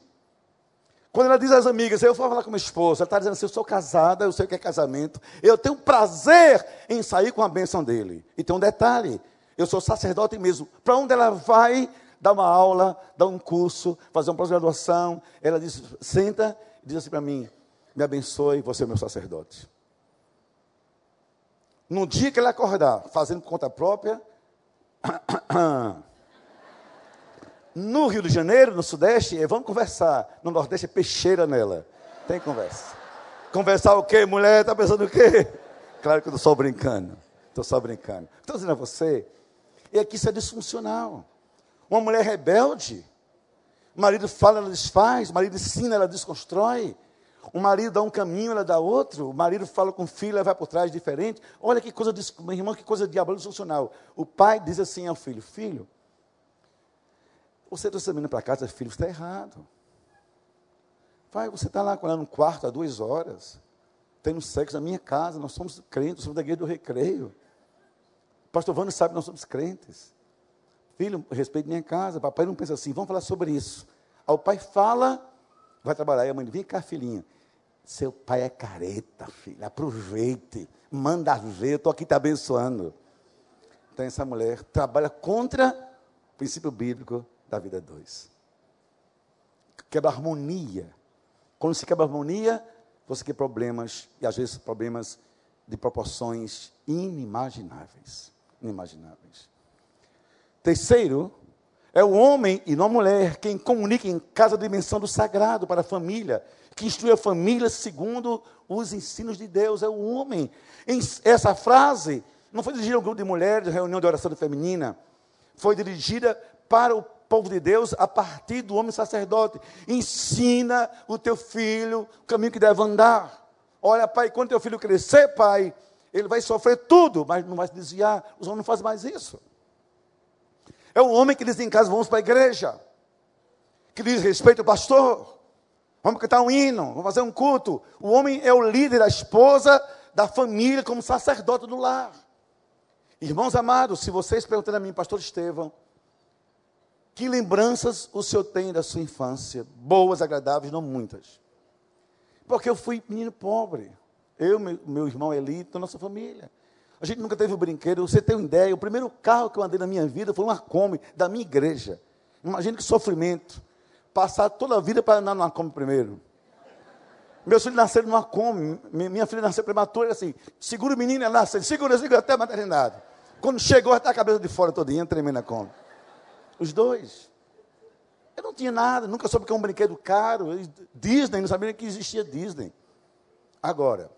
Quando ela diz às amigas, eu vou falar com minha esposa, ela está dizendo assim, eu sou casada, eu sei o que é casamento, eu tenho prazer em sair com a bênção dele. E tem um detalhe, eu sou sacerdote mesmo. Para onde ela vai dar uma aula, dar um curso, fazer uma pós-graduação, ela diz, senta e diz assim para mim, me abençoe, você é meu sacerdote. No dia que ela acordar, fazendo por conta própria, no Rio de Janeiro, no Sudeste, vamos conversar. No Nordeste é peixeira nela. Tem conversa. Conversar o quê? Mulher, está pensando o quê? Claro que eu estou só brincando. Estou só brincando. Estou dizendo a você é que isso é disfuncional. Uma mulher rebelde, o marido fala, ela desfaz, o marido ensina, ela desconstrói. O marido dá um caminho, ela dá outro. O marido fala com o filho, ela vai por trás diferente. Olha que coisa, meu irmão, que coisa diabólica disfuncional. O pai diz assim ao filho: Filho, você trouxe a menina para casa, filho, está errado. Pai, você está lá com ela no quarto há duas horas, tendo sexo na minha casa, nós somos crentes, somos da igreja do recreio. Pastor Vano sabe que nós somos crentes. Filho, respeite minha casa. Papai não pensa assim, vamos falar sobre isso. Aí o pai fala, vai trabalhar. E a mãe vem cá, filhinha. Seu pai é careta, filho. Aproveite. Manda ver, estou aqui te abençoando. Então essa mulher trabalha contra o princípio bíblico da vida dois. Quebra harmonia. Quando se quebra harmonia, você quer problemas, e às vezes problemas de proporções inimagináveis inimagináveis. Terceiro, é o homem e não a mulher quem comunica em casa a dimensão do sagrado para a família, que instrui a família segundo os ensinos de Deus. É o homem. Essa frase não foi dirigida a um grupo de mulheres, reunião de oração feminina, foi dirigida para o povo de Deus a partir do homem sacerdote. Ensina o teu filho o caminho que deve andar. Olha, pai, quando teu filho crescer, pai, ele vai sofrer tudo, mas não vai se desviar. Os homens não fazem mais isso. É o homem que diz em casa, vamos para a igreja. Que diz respeito ao pastor. Vamos cantar um hino, vamos fazer um culto. O homem é o líder da esposa, da família, como sacerdote do lar. Irmãos amados, se vocês perguntarem a mim, pastor Estevão, que lembranças o senhor tem da sua infância? Boas, agradáveis, não muitas. Porque eu fui menino pobre. Eu, meu, irmão Eli, toda a nossa família. A gente nunca teve um brinquedo. Você tem uma ideia, o primeiro carro que eu andei na minha vida foi uma Kombi da minha igreja. Imagina que sofrimento. Passar toda a vida para andar numa Kombi primeiro. Meus filhos nasceram numa Kombi. Minha filha nasceu prematura, assim. Segura o menino, ela nasce. Segura, segura até a maternidade. Quando chegou, está a cabeça de fora todinha, tremendo na Kombi. Os dois. Eu não tinha nada, nunca soube que é um brinquedo caro. Disney, não sabia que existia Disney. Agora,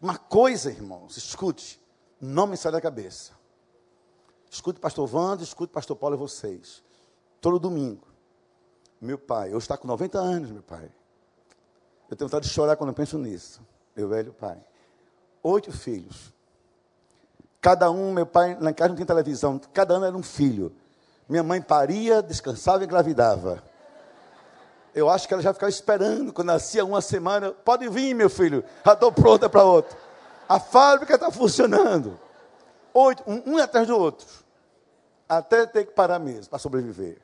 uma coisa, irmãos, escute, não me sai da cabeça. Escute pastor Wanda, escute pastor Paulo e vocês. Todo domingo. Meu pai, eu está com 90 anos, meu pai. Eu tenho vontade de chorar quando eu penso nisso. Meu velho pai. Oito filhos. Cada um, meu pai, lá em casa não tinha televisão, cada ano era um filho. Minha mãe paria, descansava e engravidava. Eu acho que ela já ficava esperando, quando nascia uma semana, pode vir, meu filho, já estou pronta para outro. A fábrica está funcionando. Oito, um, um atrás do outro. Até ter que parar mesmo, para sobreviver.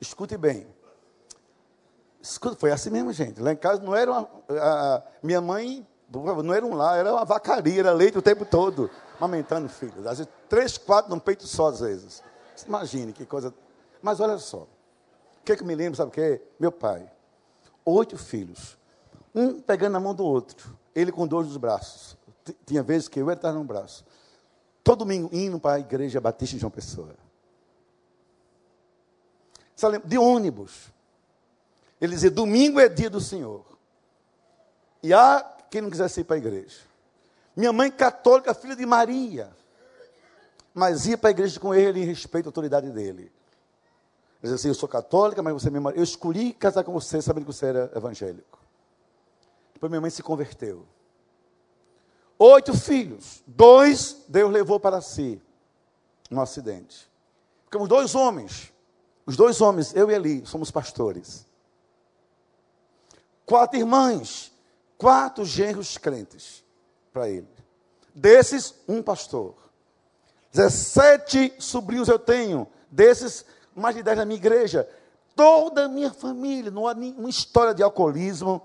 Escute bem. Escute, foi assim mesmo, gente. Lá em casa não era uma. A, minha mãe, não era um lá, era uma vacaria, era leite o tempo todo, amamentando filhos. Às vezes, três, quatro num peito só, às vezes. Imagine que coisa. Mas olha só. O que, é que me lembro, sabe o que? Meu pai. Oito filhos. Um pegando na mão do outro. Ele com dois nos braços. Tinha vezes que eu estava num braço. Todo domingo indo para a igreja Batista de João Pessoa. De ônibus. Ele dizia: domingo é dia do Senhor. E há quem não quisesse ir para a igreja. Minha mãe católica, filha de Maria mas ia para a igreja com ele em respeito à autoridade dele. Ele dizia assim, eu sou católica, mas você é minha Eu escolhi casar com você sabendo que você era evangélico. Depois minha mãe se converteu. Oito filhos. Dois Deus levou para si no acidente. Ficamos dois homens. Os dois homens, eu e Eli, somos pastores. Quatro irmãs. Quatro genros crentes para ele. Desses, um pastor. 17 sobrinhos eu tenho, desses, mais de 10 na minha igreja. Toda a minha família, não há nenhuma história de alcoolismo,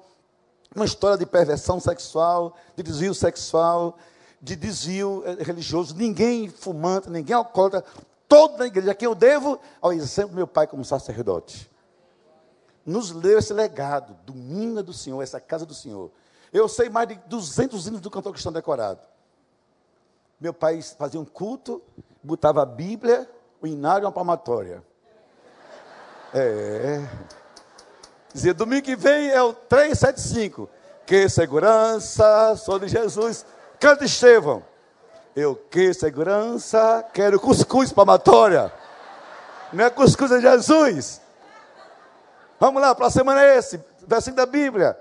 uma história de perversão sexual, de desvio sexual, de desvio eh, religioso, ninguém fumante, ninguém alcoólatra, toda a igreja, a quem eu devo ao exemplo do meu pai como sacerdote. Nos deu esse legado, domingo do Senhor, essa casa do Senhor. Eu sei mais de 200 hinos do cantor cristão decorado. Meu pai fazia um culto, botava a Bíblia, o inário e uma palmatória. É. Dizia, domingo que vem é o 375. Que segurança, sou de Jesus. Canta Estevão. Eu que segurança, quero cuscuz palmatória. Não é cuscuz, é Jesus. Vamos lá, para a semana é esse, versículo da Bíblia.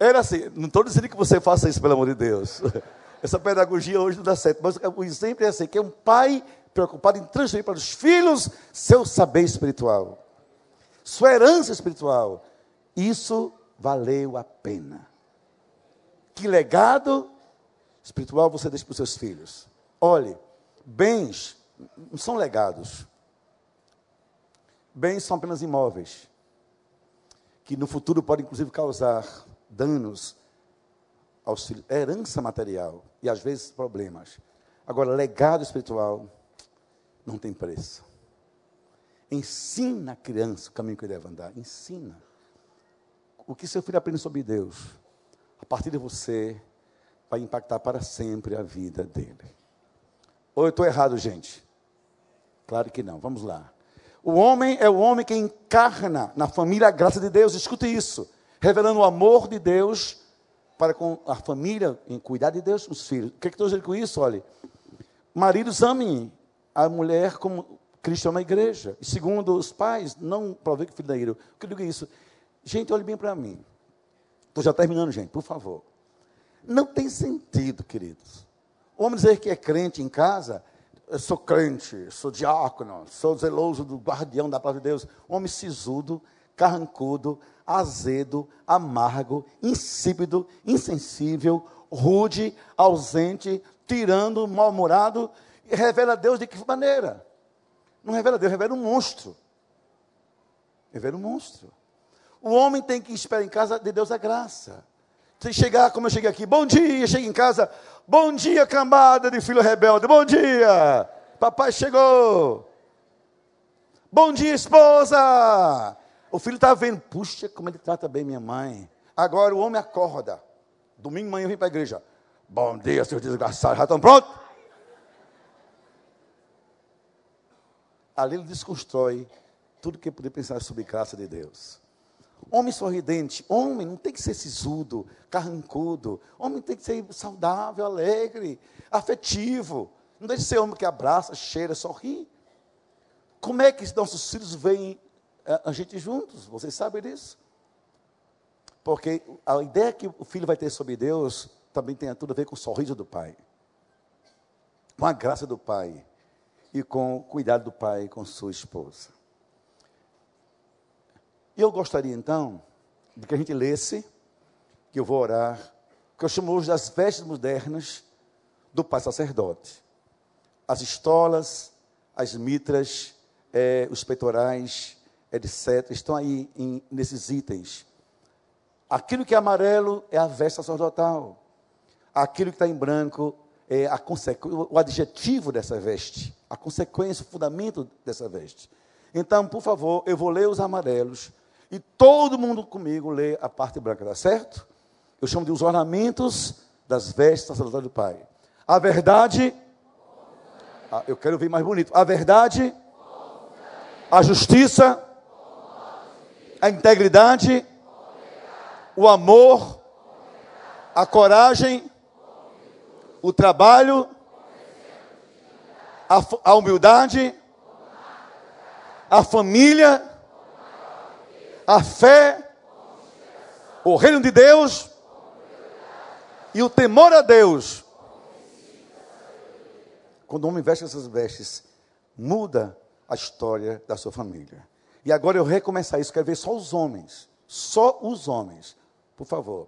Era assim, não estou dizendo que você faça isso, pelo amor de Deus. Essa pedagogia hoje não dá certo, mas o exemplo é assim, que é um pai preocupado em transferir para os filhos seu saber espiritual, sua herança espiritual. Isso valeu a pena. Que legado espiritual você deixa para os seus filhos? Olhe, bens não são legados. Bens são apenas imóveis, que no futuro podem inclusive causar danos auxílio, herança material e às vezes problemas. Agora, legado espiritual não tem preço. Ensina a criança o caminho que ele deve andar. Ensina. O que seu filho aprende sobre Deus, a partir de você, vai impactar para sempre a vida dele. Ou eu estou errado, gente? Claro que não. Vamos lá. O homem é o homem que encarna na família a graça de Deus. Escute isso. Revelando o amor de Deus para com a família, em cuidar de Deus os filhos. O que, é que estou dizendo com isso? Olha, maridos amem a mulher como Cristo ama a igreja. E segundo os pais, não provei que o filho da ira. O que eu digo é isso? Gente, olhe bem para mim. Estou já terminando, gente, por favor. Não tem sentido, queridos. O homem dizer que é crente em casa, eu sou crente, sou diácono, sou zeloso do guardião da palavra de Deus. Homem sisudo, carrancudo, azedo, amargo, insípido, insensível, rude, ausente, tirando, mal-humorado, e revela Deus de que maneira? Não revela Deus, revela um monstro. Revela um monstro. O homem tem que esperar em casa de Deus a graça. Você chegar, como eu cheguei aqui, bom dia, chega em casa, bom dia, cambada de filho rebelde, bom dia, papai chegou. Bom dia, esposa. O filho está vendo, puxa, como ele trata bem minha mãe. Agora o homem acorda. Domingo de manhã eu vim para a igreja. Bom dia, seus desgraçados, já estão prontos? Ali ele desconstrói tudo que poder pensar sobre graça de Deus. Homem sorridente, homem não tem que ser sisudo, carrancudo. Homem tem que ser saudável, alegre, afetivo. Não deixe ser homem que abraça, cheira, sorri. Como é que nossos filhos veem eh, a gente juntos? Vocês sabem disso? Porque a ideia que o filho vai ter sobre Deus também tem tudo a ver com o sorriso do pai, com a graça do pai e com o cuidado do pai com sua esposa. E eu gostaria então de que a gente lesse, que eu vou orar, que eu chamo hoje das vestes modernas do pai sacerdote. As estolas, as mitras, é, os peitorais, etc., estão aí em, nesses itens. Aquilo que é amarelo é a veste sacerdotal. Aquilo que está em branco é a o adjetivo dessa veste, a consequência, o fundamento dessa veste. Então, por favor, eu vou ler os amarelos e todo mundo comigo lê a parte branca, tá certo? Eu chamo de os ornamentos das vestes sacerdotais do Pai. A verdade, ah, eu quero ver mais bonito. A verdade, a justiça, a integridade, o amor, a coragem, o trabalho, a, a humildade, a família, a fé, o reino de Deus e o temor a Deus. Quando o homem veste essas vestes, muda a história da sua família. E agora eu recomeçar isso, quero ver só os homens. Só os homens. Por favor.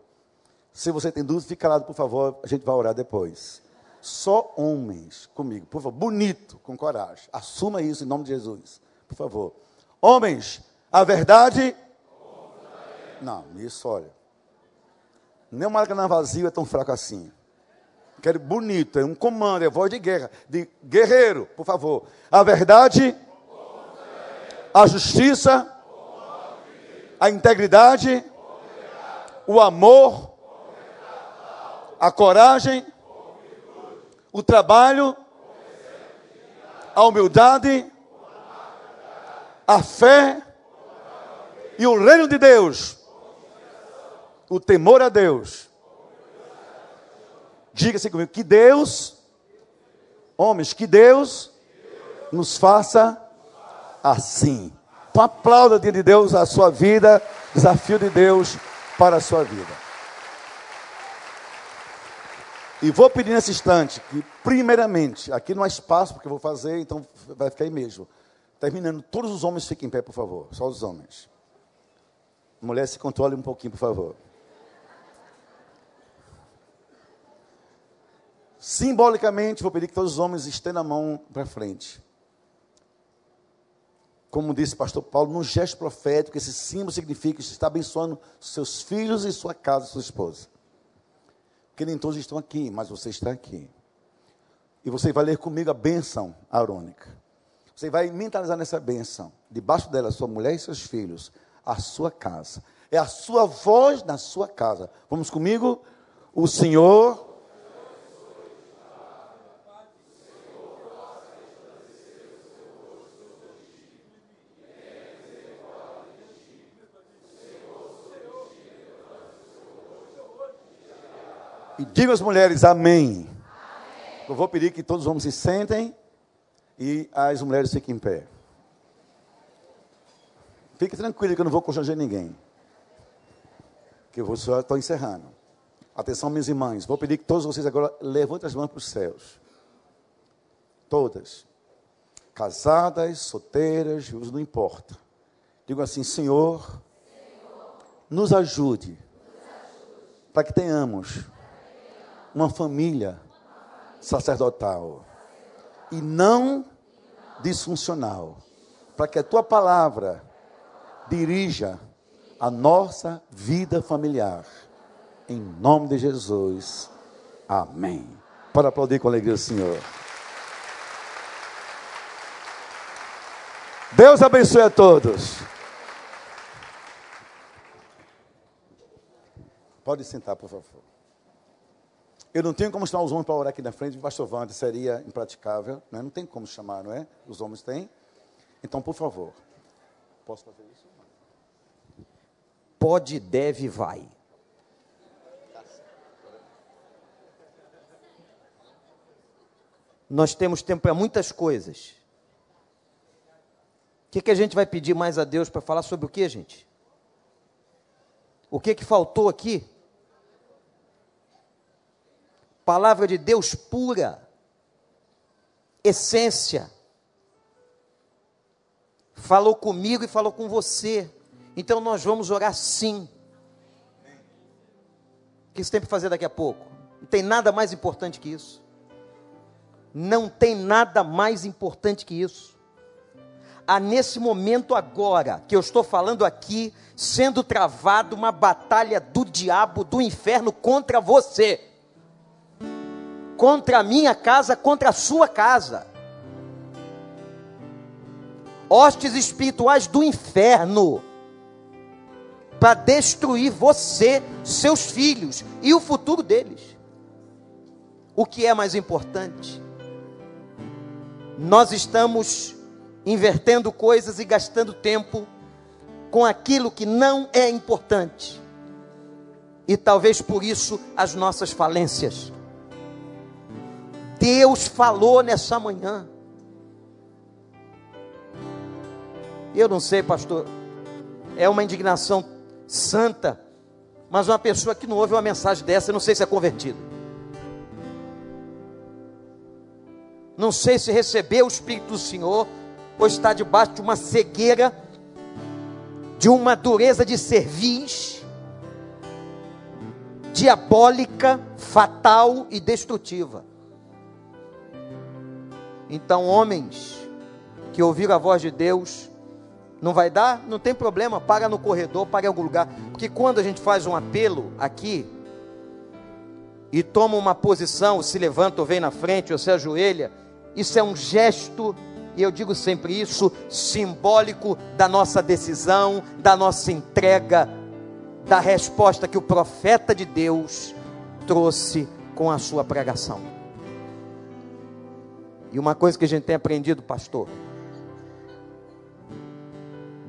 Se você tem dúvidas, fique calado, por favor. A gente vai orar depois. Só homens comigo, por favor. Bonito, com coragem. Assuma isso em nome de Jesus. Por favor. Homens, a verdade. Não, isso, olha. Nem o Maracanã vazio é tão fraco assim. Quero bonito, é um comando, é voz de guerra, de guerreiro, por favor. A verdade, a justiça, a integridade, o amor, a coragem, o trabalho, a humildade, a fé e o reino de Deus, o temor a Deus. Diga-se comigo, que Deus, homens, que Deus nos faça assim. Então aplauda de Deus a sua vida, desafio de Deus para a sua vida. E vou pedir nesse instante que, primeiramente, aqui não há espaço porque eu vou fazer, então vai ficar aí mesmo. Terminando, todos os homens fiquem em pé, por favor. Só os homens. Mulher, se controle um pouquinho, por favor. Simbolicamente, vou pedir que todos os homens estendam a mão para frente como disse o pastor Paulo, num gesto profético, esse símbolo significa que está abençoando seus filhos e sua casa, sua esposa. Porque nem todos estão aqui, mas você está aqui. E você vai ler comigo a bênção arônica. Você vai mentalizar nessa bênção, debaixo dela, sua mulher e seus filhos, a sua casa. É a sua voz na sua casa. Vamos comigo? O Senhor diga às mulheres amém. amém. Eu vou pedir que todos os homens se sentem e as mulheres fiquem em pé. Fique tranquilo que eu não vou constranger ninguém. Que eu só estou encerrando. Atenção, minhas irmãs. Vou pedir que todos vocês agora levantem as mãos para os céus. Todas. Casadas, solteiras, não importa. Digo assim, Senhor, Senhor nos ajude, ajude. para que tenhamos uma família sacerdotal e não disfuncional, para que a tua palavra dirija a nossa vida familiar. Em nome de Jesus. Amém. Para aplaudir com alegria o Senhor. Deus abençoe a todos. Pode sentar, por favor. Eu não tenho como chamar os homens para orar aqui na frente, pastor Wander, seria impraticável. Né? Não tem como chamar, não é? Os homens têm. Então, por favor. Posso fazer isso? Pode, deve, vai. Nós temos tempo para muitas coisas. O que, que a gente vai pedir mais a Deus para falar sobre o que, gente? O que, que faltou aqui? Palavra de Deus pura, essência. Falou comigo e falou com você. Então nós vamos orar sim. O que você tem para fazer daqui a pouco? Não tem nada mais importante que isso. Não tem nada mais importante que isso. Há nesse momento agora, que eu estou falando aqui, sendo travado uma batalha do diabo, do inferno contra você contra a minha casa, contra a sua casa. Hostes espirituais do inferno para destruir você, seus filhos e o futuro deles. O que é mais importante? Nós estamos invertendo coisas e gastando tempo com aquilo que não é importante. E talvez por isso as nossas falências. Deus falou nessa manhã. Eu não sei, pastor, é uma indignação santa, mas uma pessoa que não ouve uma mensagem dessa, eu não sei se é convertido. Não sei se recebeu o Espírito do Senhor, ou está debaixo de uma cegueira, de uma dureza de cerviz, diabólica, fatal e destrutiva. Então, homens que ouviram a voz de Deus, não vai dar? Não tem problema, paga no corredor, paga em algum lugar. Porque quando a gente faz um apelo aqui, e toma uma posição, se levanta ou vem na frente, ou se ajoelha, isso é um gesto, e eu digo sempre isso, simbólico da nossa decisão, da nossa entrega, da resposta que o profeta de Deus trouxe com a sua pregação. E uma coisa que a gente tem aprendido, pastor,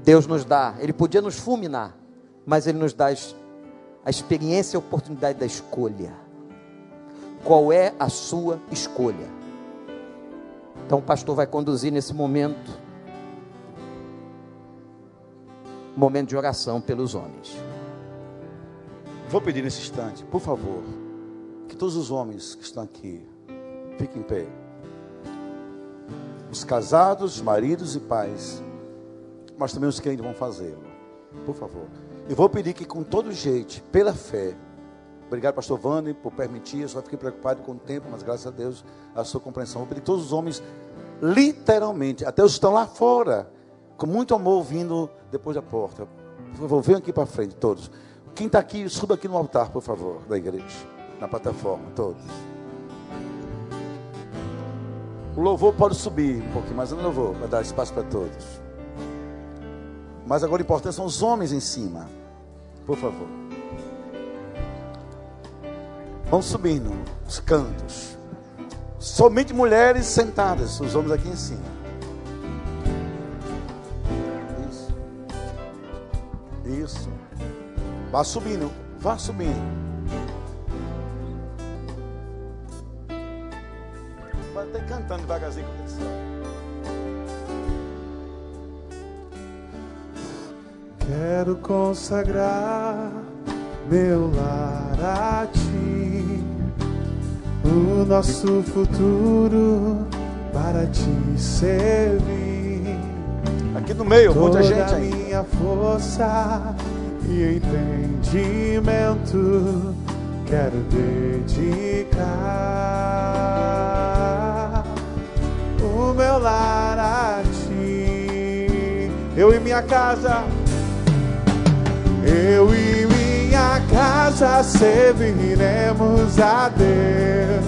Deus nos dá, Ele podia nos fulminar, mas Ele nos dá a experiência e a oportunidade da escolha. Qual é a sua escolha? Então o pastor vai conduzir nesse momento, momento de oração pelos homens. Vou pedir nesse instante, por favor, que todos os homens que estão aqui fiquem em pé os casados, maridos e pais, mas também os que ainda vão fazê-lo. Por favor. Eu vou pedir que com todo jeito, pela fé, obrigado pastor Vane por permitir, eu só fiquei preocupado com o tempo, mas graças a Deus a sua compreensão. Vou pedir que todos os homens, literalmente, até os que estão lá fora, com muito amor vindo depois da porta. Por favor, venham aqui para frente, todos. Quem está aqui, suba aqui no altar, por favor, da igreja, na plataforma, todos. O louvor pode subir um pouquinho mais no louvor, para dar espaço para todos. Mas agora o importante são os homens em cima. Por favor. Vamos subindo os cantos. Somente mulheres sentadas, os homens aqui em cima. Isso. Isso. Vá subindo, vá subindo. Cantando devagarzinho com. Quero consagrar meu lar a ti, o nosso futuro para te servir. Aqui no meio, muita gente aí. minha força e entendimento quero dedicar meu lar a ti. Eu e minha casa, eu e minha casa serviremos a Deus.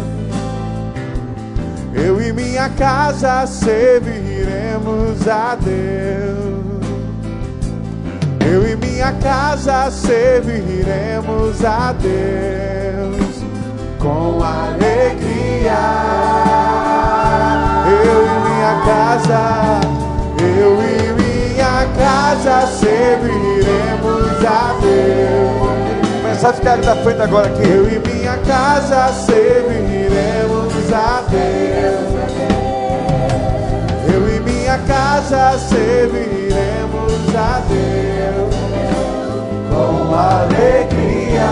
Eu e minha casa serviremos a Deus. Eu e minha casa serviremos a Deus com alegria. Eu e casa, eu e minha casa serviremos a Deus. Começar a ficar ali na frente agora aqui. Eu e minha casa serviremos a Deus. Eu e minha casa serviremos a Deus com alegria.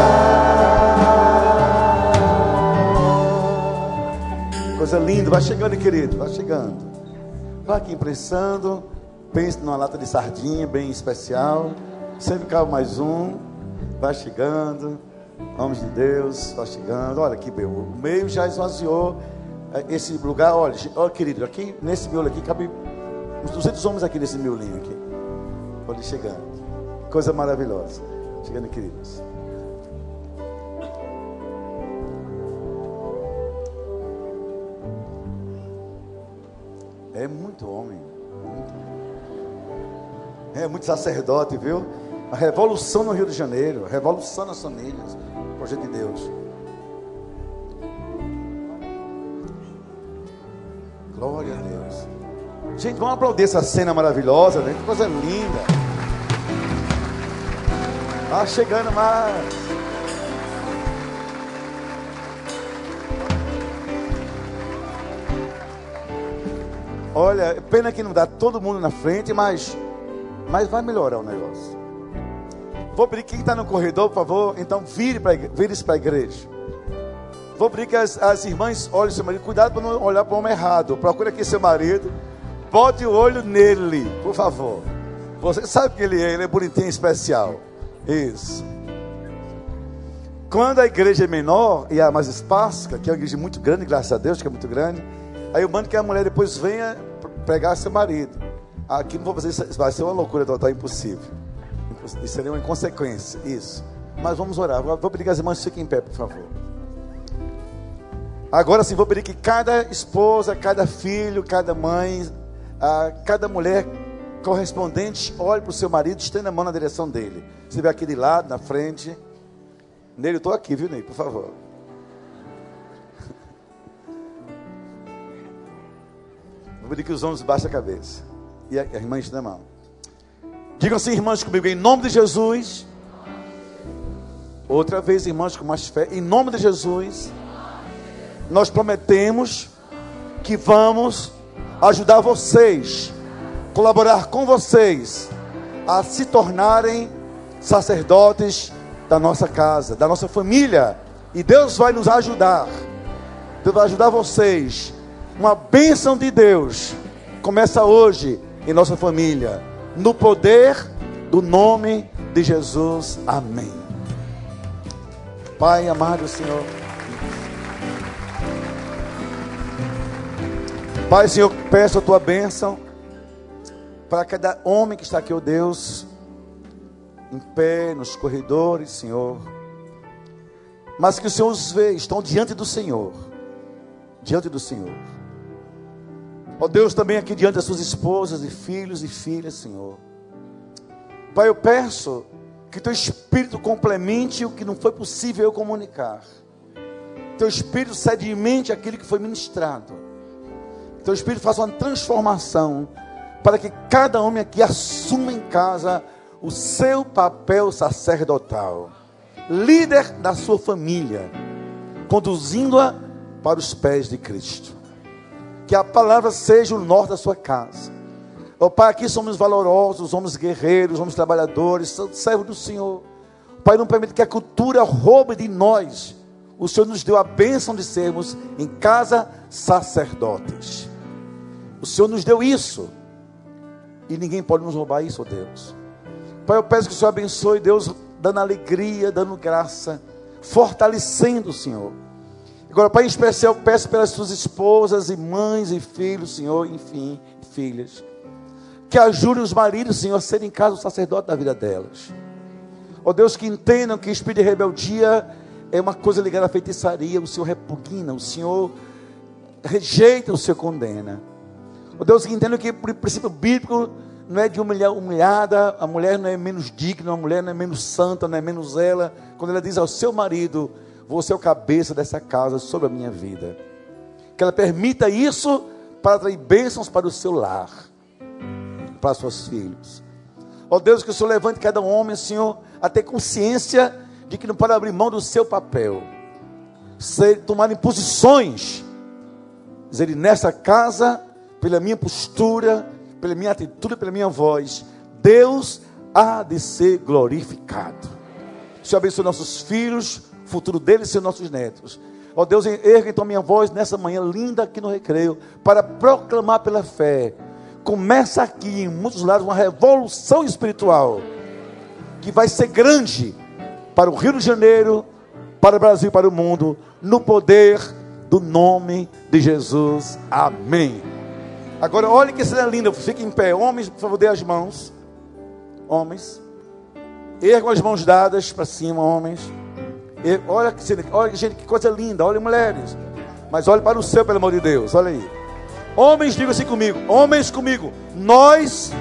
Coisa linda, vai chegando, querido, vai chegando. Vai aqui impressando. Pense numa lata de sardinha bem especial. Sempre cabe mais um. Vai chegando. Homens de Deus, vai chegando. Olha aqui, meu. O meio já esvaziou. É, Esse lugar, olha, olha, querido, aqui nesse miolo aqui cabe uns 200 homens aqui nesse miolinho aqui. Olha, chegando. Coisa maravilhosa. Chegando, queridos. É muito homem. É muito sacerdote, viu? A revolução no Rio de Janeiro. A revolução nas famílias. Projeto de Deus. Glória a Deus. Gente, vamos aplaudir essa cena maravilhosa, né? Que coisa linda. Tá chegando mais. Olha, pena que não dá todo mundo na frente, mas, mas vai melhorar o negócio. Vou pedir quem está no corredor, por favor, então vire para vire para a igreja. Vou pedir que as, as irmãs olhem seu marido. Cuidado para não olhar para o homem errado. Procure aqui seu marido. Bote o olho nele, por favor. Você sabe que ele é, ele é bonitinho, especial. Isso. Quando a igreja é menor e há mais espaço, que é uma igreja muito grande, graças a Deus, que é muito grande. Aí eu mando que a mulher depois venha pegar seu marido. Aqui não vou fazer isso, vai ser uma loucura total, impossível. Isso seria uma inconsequência, isso. Mas vamos orar. Vou pedir que as irmãs fiquem em pé, por favor. Agora sim, vou pedir que cada esposa, cada filho, cada mãe, ah, cada mulher correspondente olhe para o seu marido, estenda a mão na direção dele. Se estiver aqui de lado, na frente. Nele, eu estou aqui, viu, Ney? Por favor. Vou pedir que os homens baixem a cabeça. E a, a irmã estenda a mão. Digam assim, irmãs, comigo, em nome de Jesus. Outra vez, irmãos, com mais fé. Em nome de Jesus, nós prometemos que vamos ajudar vocês, colaborar com vocês, a se tornarem sacerdotes da nossa casa, da nossa família. E Deus vai nos ajudar. Deus vai ajudar vocês. Uma bênção de Deus começa hoje em nossa família no poder do nome de Jesus. Amém. Pai amado Senhor. Pai, Senhor, peço a tua bênção para cada homem que está aqui, ó oh Deus, em pé, nos corredores, Senhor. Mas que o Senhor os vê, estão diante do Senhor. Diante do Senhor. Ó oh Deus, também aqui diante das suas esposas e filhos e filhas, Senhor. Pai, eu peço que teu Espírito complemente o que não foi possível eu comunicar. Teu Espírito sedimente aquilo que foi ministrado. Teu Espírito faça uma transformação para que cada homem aqui assuma em casa o seu papel sacerdotal, líder da sua família, conduzindo-a para os pés de Cristo. Que a palavra seja o norte da sua casa. Oh, Pai, aqui somos valorosos, somos guerreiros, somos trabalhadores, servos do Senhor. Pai, não permite que a cultura roube de nós. O Senhor nos deu a bênção de sermos em casa sacerdotes. O Senhor nos deu isso. E ninguém pode nos roubar isso, ó Deus. Pai, eu peço que o Senhor abençoe, Deus, dando alegria, dando graça, fortalecendo o Senhor. Agora, Pai, em especial, peço pelas suas esposas e mães e filhos, Senhor, enfim, filhas. Que ajudem os maridos, Senhor, a serem em casa o sacerdote da vida delas. Ó Deus, que entendam que espírito de rebeldia é uma coisa ligada à feitiçaria, o Senhor repugna, o Senhor rejeita, o Senhor condena. Ó Deus, que entendam que o princípio bíblico não é de humilhar, humilhada, a mulher não é menos digna, a mulher não é menos santa, não é menos ela. Quando ela diz ao seu marido, você é o cabeça dessa casa sobre a minha vida. Que ela permita isso para atrair bênçãos para o seu lar, para os seus filhos. Ó Deus, que o Senhor levante cada homem, Senhor, a ter consciência de que não pode abrir mão do seu papel. Ser, tomarem posições. Dizer, nessa casa, pela minha postura, pela minha atitude, pela minha voz, Deus há de ser glorificado. Senhor abençoe nossos filhos, futuro deles e nossos netos. Ó oh Deus, erga então minha voz nessa manhã linda aqui no recreio, para proclamar pela fé. Começa aqui em muitos lados uma revolução espiritual, que vai ser grande para o Rio de Janeiro, para o Brasil para o mundo, no poder do nome de Jesus. Amém. Agora, olha que cena linda, fique em pé. Homens, por favor, dê as mãos. Homens. Ergam as mãos dadas para cima, homens. Olha, olha, gente, que coisa linda. Olha, mulheres. Mas olhe para o céu, pelo amor de Deus. Olha aí. Homens, diga assim comigo. Homens comigo. Nós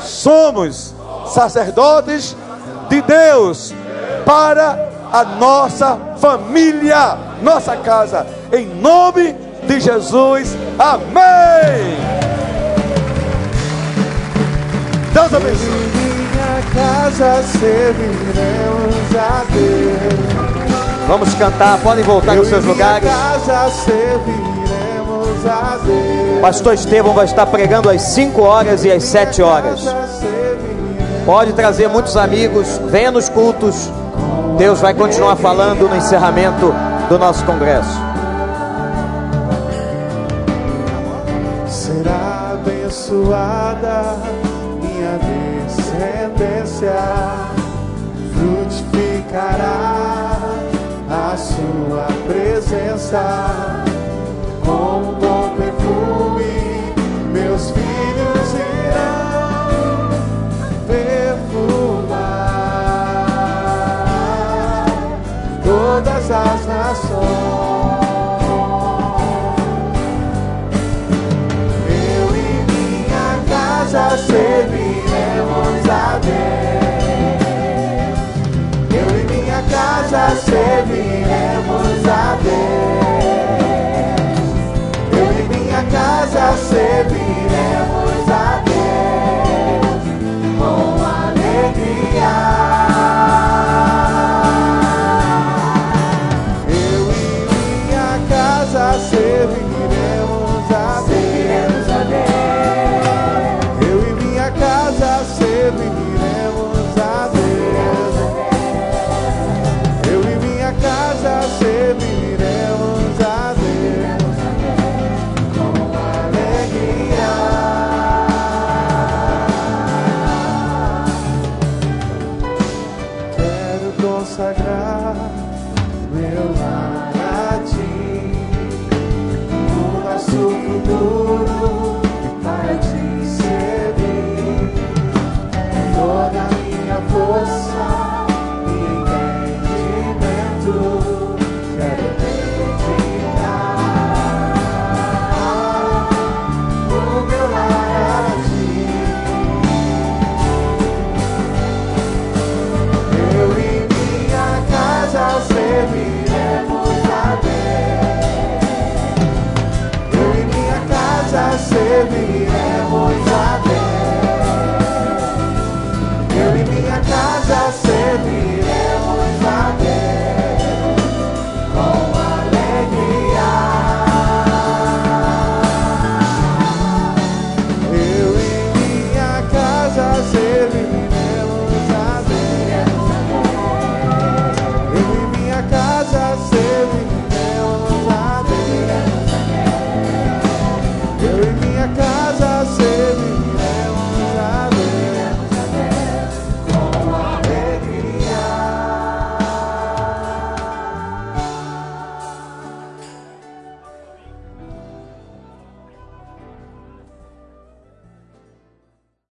somos sacerdotes de Deus para a nossa família, nossa casa. Em nome de Jesus. Amém. Deus abençoe casa serviremos a Deus. Vamos cantar, podem voltar nos seus lugares. Pastor Estevão vai estar pregando às 5 horas e às 7 horas. Pode trazer muitos amigos, venha nos cultos. Deus vai continuar falando no encerramento do nosso congresso. Será abençoada minha descendência, frutificará sua presença com um bom perfume. Meus filhos irão perfumar todas as nações. casa serviremos a Deus. Eu e minha casa serviremos a